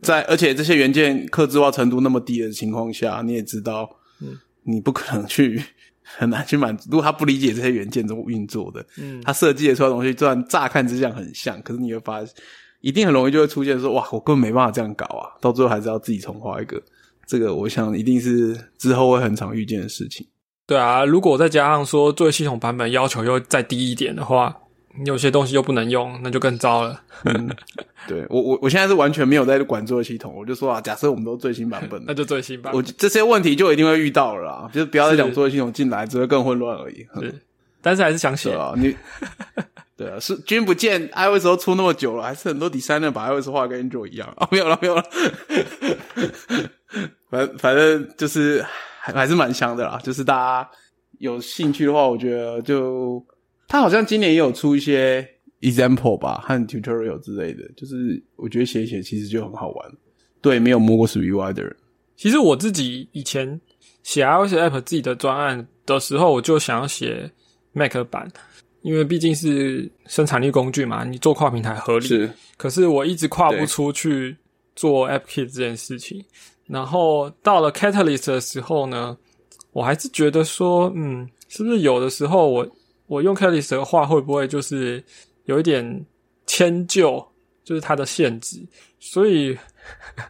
在而且这些元件刻制化程度那么低的情况下，你也知道，嗯，你不可能去很难去满足。如果他不理解这些元件怎么运作的，嗯，他设计的出来的东西，虽然乍看之下很像，可是你会发现，一定很容易就会出现说，哇，我根本没办法这样搞啊！到最后还是要自己重画一个。这个我想一定是之后会很常遇见的事情。对啊，如果再加上说作为系统版本要求又再低一点的话，有些东西又不能用，那就更糟了。嗯，对我我我现在是完全没有在管作业系统，我就说啊，假设我们都最新版本，那就最新版我。这些问题就一定会遇到了啦，就是不要再讲是作业系统进来，只会更混乱而已。是，但是还是想写对。啊，你 对啊，是君不见 iOS 都出那么久了，还是很多 designer 把 iOS 画跟 Android 一样啊？没有了，没有了。反反正就是还还是蛮香的啦，就是大家有兴趣的话，我觉得就他好像今年也有出一些 example 吧和 tutorial 之类的，就是我觉得写一写其实就很好玩。对，没有摸过 SwiftUI 的人，其实我自己以前写 iOS app 自己的专案的时候，我就想要写 Mac 版，因为毕竟是生产力工具嘛，你做跨平台合理。是可是我一直跨不出去做 AppKit 这件事情。然后到了 Catalyst 的时候呢，我还是觉得说，嗯，是不是有的时候我我用 Catalyst 的话，会不会就是有一点迁就，就是它的限制？所以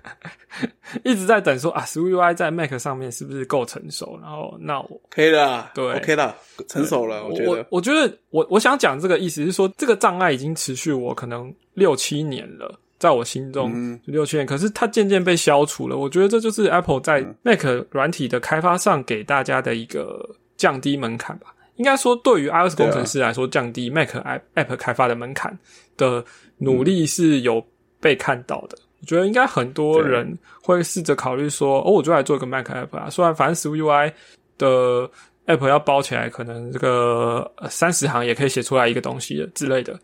一直在等说啊，SwiftUI 在 Mac 上面是不是够成熟？然后那我可以的，对，OK 的，成熟了，我觉得。我我觉得我我想讲这个意思是说，这个障碍已经持续我可能六七年了，在我心中六七年，可是它渐渐被消除了。我觉得这就是 Apple 在嗯 Mac 软体的开发上给大家的一个降低门槛吧。应该说，对于 iOS 工程师来说，降低 Mac App 开发的门槛的努力是有被看到的。我觉得应该很多人会试着考虑说，哦，我就来做一个 Mac App 啊。虽然反正 SwiftUI 的 App 要包起来，可能这个三十行也可以写出来一个东西的之类的。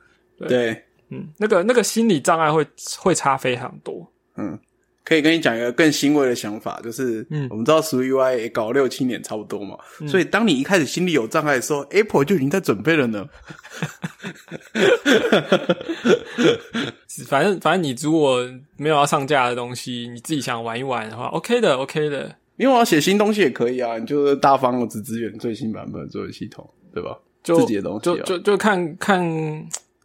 对，嗯，那个那个心理障碍会会差非常多。嗯，可以跟你讲一个更欣慰的想法，就是，嗯我们知道 SwiftUI 也搞了六七年差不多嘛，所以当你一开始心里有障碍的时候，Apple 就已经在准备了呢。反正反正你如果没有要上架的东西，你自己想玩一玩的话，OK 的，OK 的。因为我要写新东西也可以啊，你就是大方我只支援最新版本的作业系统，对吧？就自己的东西、啊，就就就看看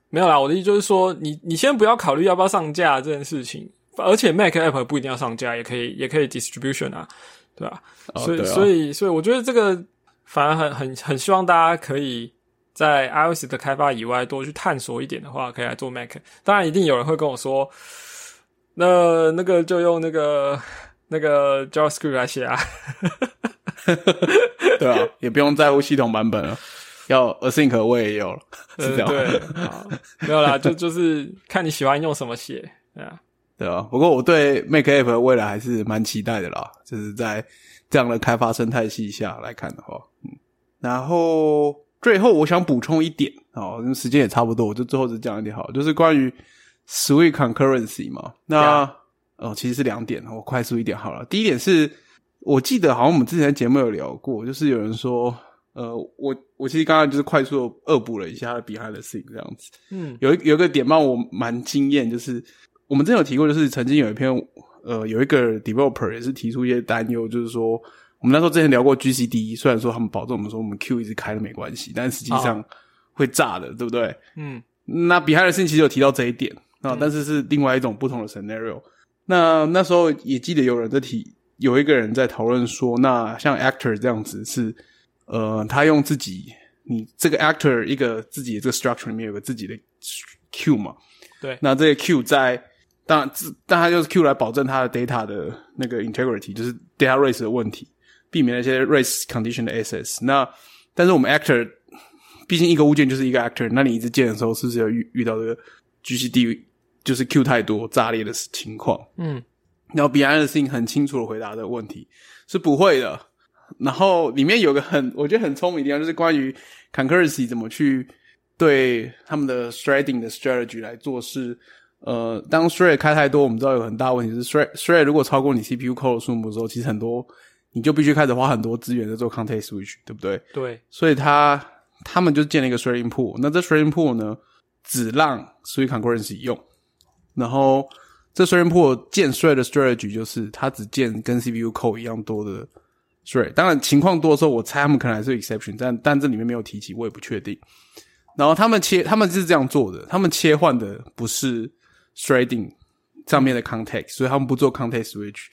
没有啦。我的意思就是说，你你先不要考虑要不要上架这件事情，而且 Mac App 不一定要上架，也可以也可以 distribution 啊，对吧、所以、所以所以我觉得这个反而很很很希望大家可以在 iOS 的开发以外多去探索一点的话，可以来做 Mac。当然，一定有人会跟我说，那那个就用那个那个 JavaScript 来写啊。对啊，也不用在乎系统版本了。要 async 我也有了，是这样没有啦，就就是看你喜欢用什么写，对啊，对啊，不过我对 Make App 的未来还是蛮期待的啦，就是在这样的开发生态系下来看的话，嗯，然后最后我想补充一点哦，因为时间也差不多，我就最后只讲一点好了，就是关于 Sweet Concurrency 嘛，那、哦其实是两点，我快速一点好了。第一点是我记得好像我们之前在节目有聊过，就是有人说呃，我我其实刚刚就是快速地恶补了一下 behind the scene 这样子。嗯有一有一个点让我蛮惊艳，就是我们之前有提过，就是曾经有一篇呃有一个 developer 也是提出一些担忧，就是说我们那时候之前聊过 GCD，虽然说他们保证我们说我们 Q 一直开了没关系，但实际上会炸的，对不对？嗯那 scene 其实有提到这一点啊，嗯但是是另外一种不同的 scenario。那那时候也记得有人在提，有一个人在讨论说，那像 actor 这样子是，呃，他用自己，你这个 actor 一个自己的这个 structure 里面有个自己的 Q 嘛，对那这个 Q 在，当然，自但它就是 Q 来保证它的 data 的那个 integrity，就是 data race 的问题，避免那些 race condition 的 access。那但是我们 actor 毕竟一个物件就是一个 actor，那你一直建的时候，是不是要遇遇到这个 GCD 就是 Q 太多炸裂的情况？嗯然后 behind the scene 很清楚的回答这个问题是不会的。然后里面有个很我觉得很聪明的地方，就是关于 concurrency 怎么去对他们的 threading 的 strategy 来做事。呃，当 thread 开太多，我们知道有很大问题是 thread thread 如果超过你 CPU core 的数目之后，其实很多你就必须开始花很多资源在做 context switch，对不对？对，所以他他们就建了一个 thread pool，那这 thread pool 呢，只让 three concurrency 用，然后这 thread pool 建 thread 的 strategy 就是它只建跟 CPU core 一样多的 thread，当然情况多的时候，我猜他们可能还是 exception，但但这里面没有提及，我也不确定。然后他们切，他们是这样做的，他们切换的不是。Threading 上面的 context，所以他们不做 context switch，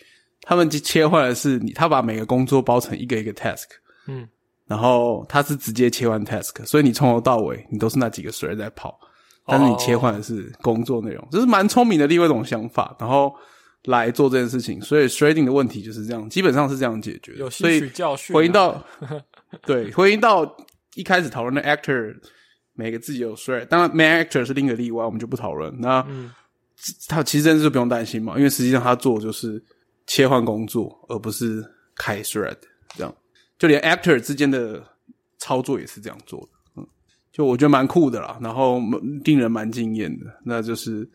他们切换的是你，他把每个工作包成一个一个 task。嗯然后他是直接切换 task，所以你从头到尾你都是那几个 thread 在跑，但是你切换的是工作内容，这是蛮聪明的另外一种想法，然后来做这件事情。所以 threading 的问题就是这样，基本上是这样解决。有吸所以取教训啊。回应到对，回应到一开始讨论的 actor 每个自己有 thread，当然 main actor 是另一个例外，我们就不讨论。那嗯他其实真的是不用担心嘛，因为实际上他做就是切换工作，而不是开 thread 这样。就连 actor 之间的操作也是这样做的，嗯，就我觉得蛮酷的啦，然后令人蛮惊艳的，那就是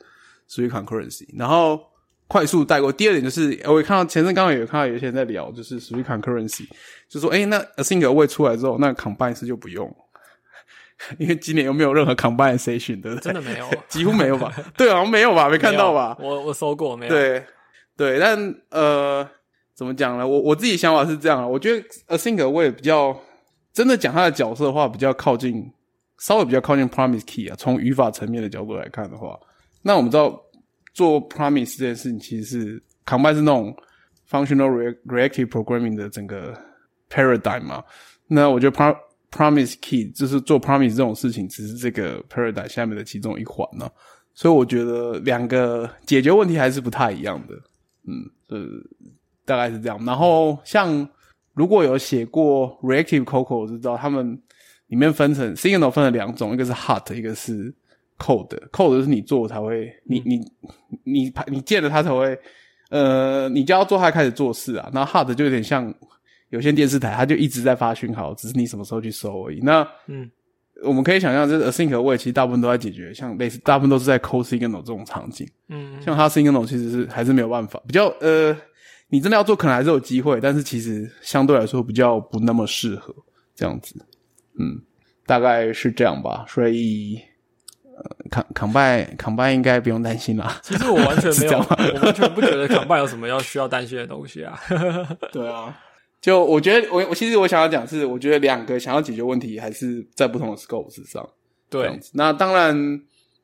属于 concurrency，。然后快速带过第二点就是，我也看到前阵刚好有看到有些人在聊，就是属于 concurrency，就说，诶，那 async await 出来之后，那 combine 是就不用，因为今年又没有任何 combine session，对不对？真的没有，几乎没有吧？对，好像没有吧？没看到吧？我我搜过没有？，对对，但呃，怎么讲呢？我我自己想法是这样啊，我觉得 async await 比较真的讲他的角色的话，比较靠近，稍微比较靠近 promise key 啊。从语法层面的角度来看的话，那我们知道做 promise 这件事情其实是 combine 是那种 functional re- reactive programming 的整个 paradigm 嘛。那我觉得 pro promise key 就是做 promise 这种事情，只是这个 paradigm 下面的其中一环呢、所以我觉得两个解决问题还是不太一样的。嗯，呃，大概是这样。然后像如果有写过 reactive Coco，我知道他们里面分成 signal 分了两种，一个是 hot，一个是 cold。cold 是你做才会，你你你你见了它才会，呃，你就要做它开始做事啊。然后 hot 就有点像有线电视台，它就一直在发讯号，只是你什么时候去收而已。那嗯，我们可以想象，这 async await 其实大部分都在解决，像类似大部分都是在 cold signal 这种场景。嗯，像它 signal 其实是还是没有办法，比较呃，你真的要做可能还是有机会，但是其实相对来说比较不那么适合这样子，嗯，大概是这样吧。所以呃，扛扛拜扛拜应该不用担心啦。其实我完全没有，我完全不觉得 combine 有什么要需要担心的东西啊。对啊，就我觉得我我其实我想要讲是，我觉得两个想要解决问题还是在不同的 scope 之上。对，子。那当然，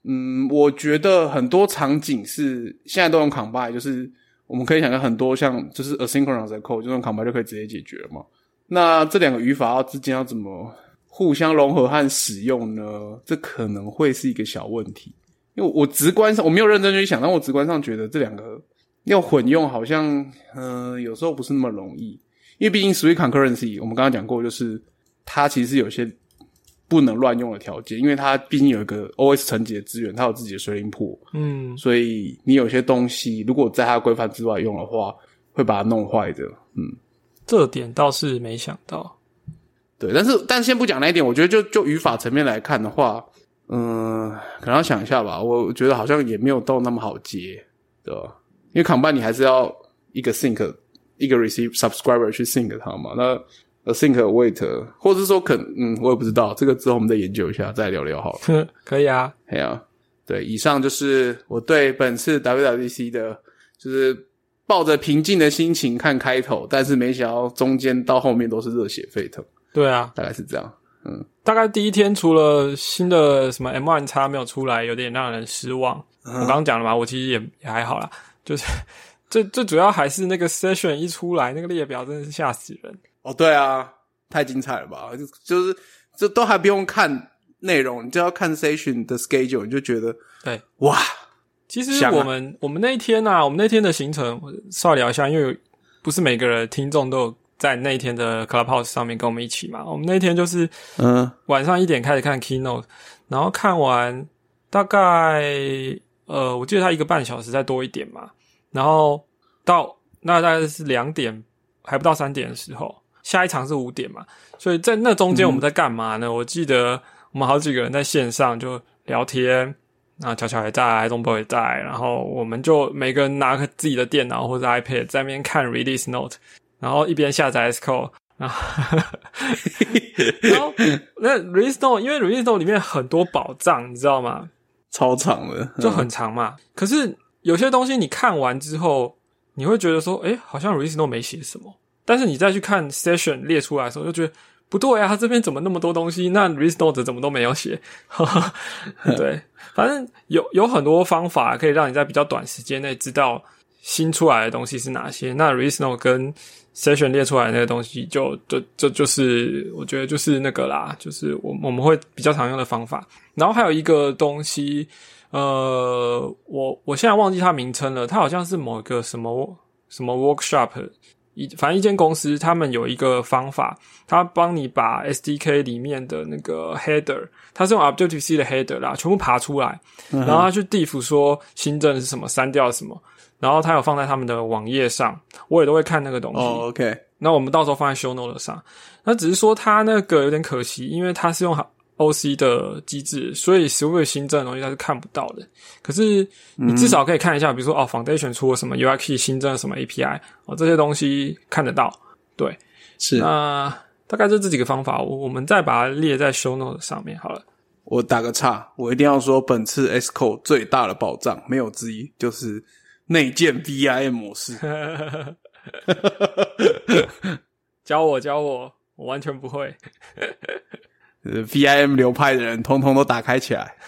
嗯，我觉得很多场景是现在都用 combine，就是我们可以想象很多像就是 asynchronous 的 code，就用 combine 就可以直接解决了嘛。那这两个语法要之间要怎么互相融合和使用呢？这可能会是一个小问题，因为我直观上我没有认真去想，但我直观上觉得这两个要混用，好像嗯、呃有时候不是那么容易，因为毕竟 switch concurrency 我们刚刚讲过，就是它其实有些不能乱用的条件，因为它毕竟有一个 OS 层级的资源，它有自己的水灵谱，嗯，所以你有些东西如果在它的规范之外用的话，会把它弄坏的。嗯，这点倒是没想到。对。但是，但先不讲那一点，我觉得就就语法层面来看的话，嗯、可能要想一下吧。我觉得好像也没有到那么好接，对吧？因为 combine 你还是要一个 sync 一个 receive subscriber 去 sync 它嘛。那 async await，或者是说可嗯，我也不知道，这个之后我们再研究一下，再聊聊好了。可以啊，哎呀，对，以上就是我对本次 WWDC 的，就是抱着平静的心情看开头，但是没想到中间到后面都是热血沸腾。对啊，大概是这样。嗯，大概第一天除了新的什么 M1 叉没有出来，有点让人失望。我刚刚讲了嘛，我其实也也还好啦，就是最最主要还是那个 session 一出来，那个列表真的是吓死人。哦，对啊，太精彩了吧！就就是这都还不用看内容，你就要看 session 的 schedule，你就觉得对哇。其实我们我们那一天啊，我们那天的行程稍微聊一下，因为不是每个人听众都有在那一天的 Clubhouse 上面跟我们一起嘛。我们那天就是嗯晚上一点开始看 Keynote，然后看完大概呃，我记得他一个半小时再多一点嘛，然后到那大概是两点还不到三点的时候，下一场是五点嘛，所以在那中间我们在干嘛呢？我记得我们好几个人在线上就聊天。那巧巧也在，东波也在，然后我们就每个人拿个自己的电脑或者 iPad 在那边看 Release Note，然后一边下载后 然后那 Release Note 因为 Release Note 里面很多宝藏，你知道吗？超长的，就很长嘛。可是有些东西你看完之后，你会觉得说，哎，好像 ReasonNo 没写什么，但是你再去看 Session 列出来的时候，就觉得。不对啊，他这边怎么那么多东西？那 Restore 怎么都没有写？对，反正有有很多方法可以让你在比较短时间内知道新出来的东西是哪些。那 Restore 跟 Session 列出来的那个东西，就就就就是我觉得就是那个啦，就是我我们会比较常用的方法。然后还有一个东西，呃，我我现在忘记它名称了，它好像是某一个什么什么 Workshop。一反正一间公司，他们有一个方法，他帮你把 SDK 里面的那个 header，它是用 Objective C 的 header 啦，全部爬出来，然后他去 diff 说新增是什么，删掉什么，然后他有放在他们的网页上，我也都会看那个东西。哦，OK，那我们到时候放在 Show Note 上。那只是说他那个有点可惜，因为他是用 OC 的机制，所以 Swift 新增的东西它是看不到的。可是你至少可以看一下，比如说哦，Foundation 出了什么 U I K 新增了什么 API 哦，这些东西看得到。对，是那大概就这几个方法，我我们再把它列在 Show Note 上面好了。我打个岔，我一定要说，本次 Xcode 最大的保障没有之一，就是内建 VIM 模式。教我教我，我完全不会。呃，VIM 流派的人，通通都打开起来。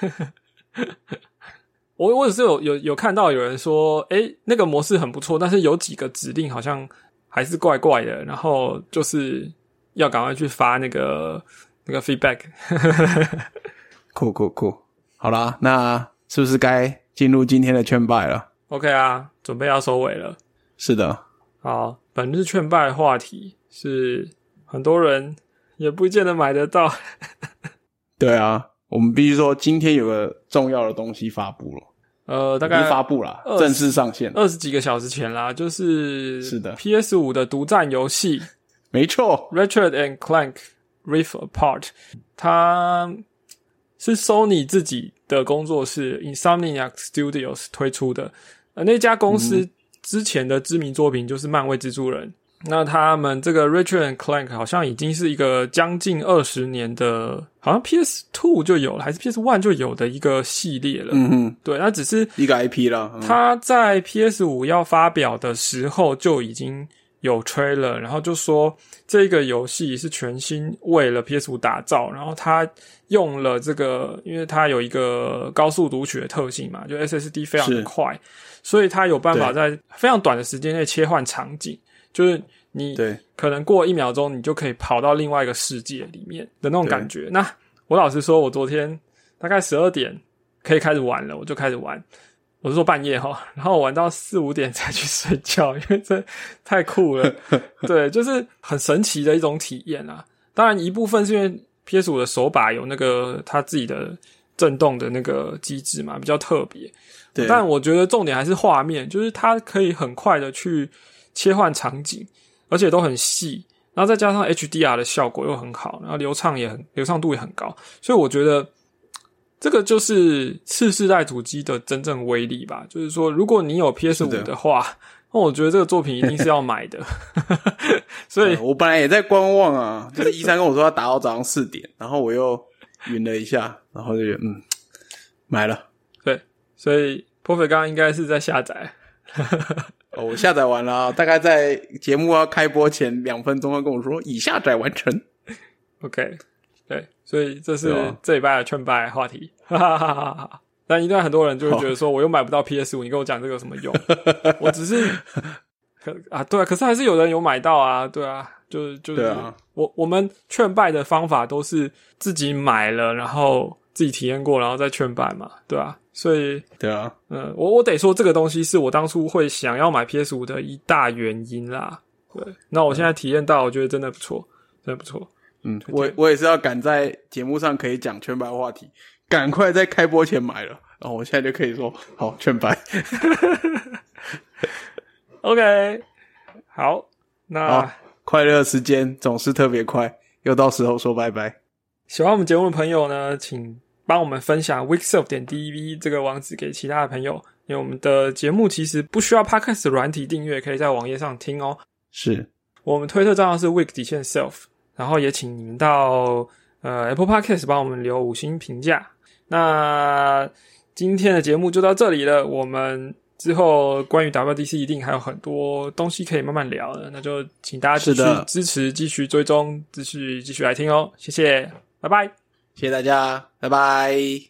我我只是有有有看到有人说，诶，那个模式很不错，但是有几个指令好像还是怪怪的，然后就是要赶快去发那个那个 feedback。酷酷酷，好啦，那是不是该进入今天的劝败了？OK 啊，准备要收尾了。是的，好，本日劝败话题是很多人。也不见得买得到。对啊，我们必须说，今天有个重要的东西发布了。呃，大概发布了，正式上线二十几个小时前啦，就是是的，PS 五的独占游戏，没错，Richard and Clank Rift Apart，它是 Sony 自己的工作室 Insomniac Studios 推出的。呃，那家公司之前的知名作品就是漫威蜘蛛人。那他们这个 Richard and Clank 好像已经是一个将近二十年的，好像 PS Two 就有了，还是 PS One 就有的一个系列了。嗯哼，对，那只是一个 IP 了。他在 PS 五要发表的时候就已经有 trailer，然后就说这个游戏是全新为了 PS 五打造，然后他用了这个，因为它有一个高速读取的特性嘛，就 SSD 非常的快，所以它有办法在非常短的时间内切换场景。就是你可能过一秒钟，你就可以跑到另外一个世界里面的那种感觉。那我老实说，我昨天大概十二点可以开始玩了，我就开始玩。我是说半夜哈，然后玩到四五点才去睡觉，因为这太酷了。对，就是很神奇的一种体验啊。当然，一部分是因为 PS 五的手把有那个它自己的震动的那个机制嘛，比较特别。对，但我觉得重点还是画面，就是它可以很快的去。切换场景，而且都很细，然后再加上 HDR 的效果又很好，然后流畅也很流畅度也很高，所以我觉得这个就是次世代主机的真正威力吧。就是说，如果你有 PS 五的话，那我觉得这个作品一定是要买的，所以我本来也在观望啊，就是一三跟我说要打到早上四点，然后我又晕了一下，然后就觉得嗯，买了。对，所以 p r f e 刚刚应该是在下载。哦，我下载完了，大概在节目要开播前两分钟，他跟我说已下载完成。OK，对，所以这是这礼拜的劝败话题。哈哈哈哈哈。但一旦很多人就会觉得说，我又买不到 PS 五，你跟我讲这个有什么用？我只是 可啊，对啊，可是还是有人有买到啊，对啊，就是就是我我们劝败的方法都是自己买了，然后自己体验过，然后再劝败嘛，对吧？所以，对啊，嗯，我我得说，这个东西是我当初会想要买 PS 五的一大原因啦。对，那我现在体验到，我觉得真的不错，真的不错。嗯，我我也是要赶在节目上可以讲全白话题，赶快在开播前买了，然后我现在就可以说好全白。OK，好，那快乐时间总是特别快，又到时候说拜拜。喜欢我们节目的朋友呢，请。帮我们分享 weekself 点 dev 这个网址给其他的朋友，因为我们的节目其实不需要 podcast 软体订阅，可以在网页上听哦。是我们推特账号是 week 底线 self，然后也请你们到呃 Apple Podcast 帮我们留五星评价。那今天的节目就到这里了，我们之后关于 WDC 一定还有很多东西可以慢慢聊的，那就请大家继续支持、继续追踪、继续继续来听哦。谢谢，拜拜。谢谢大家，拜拜。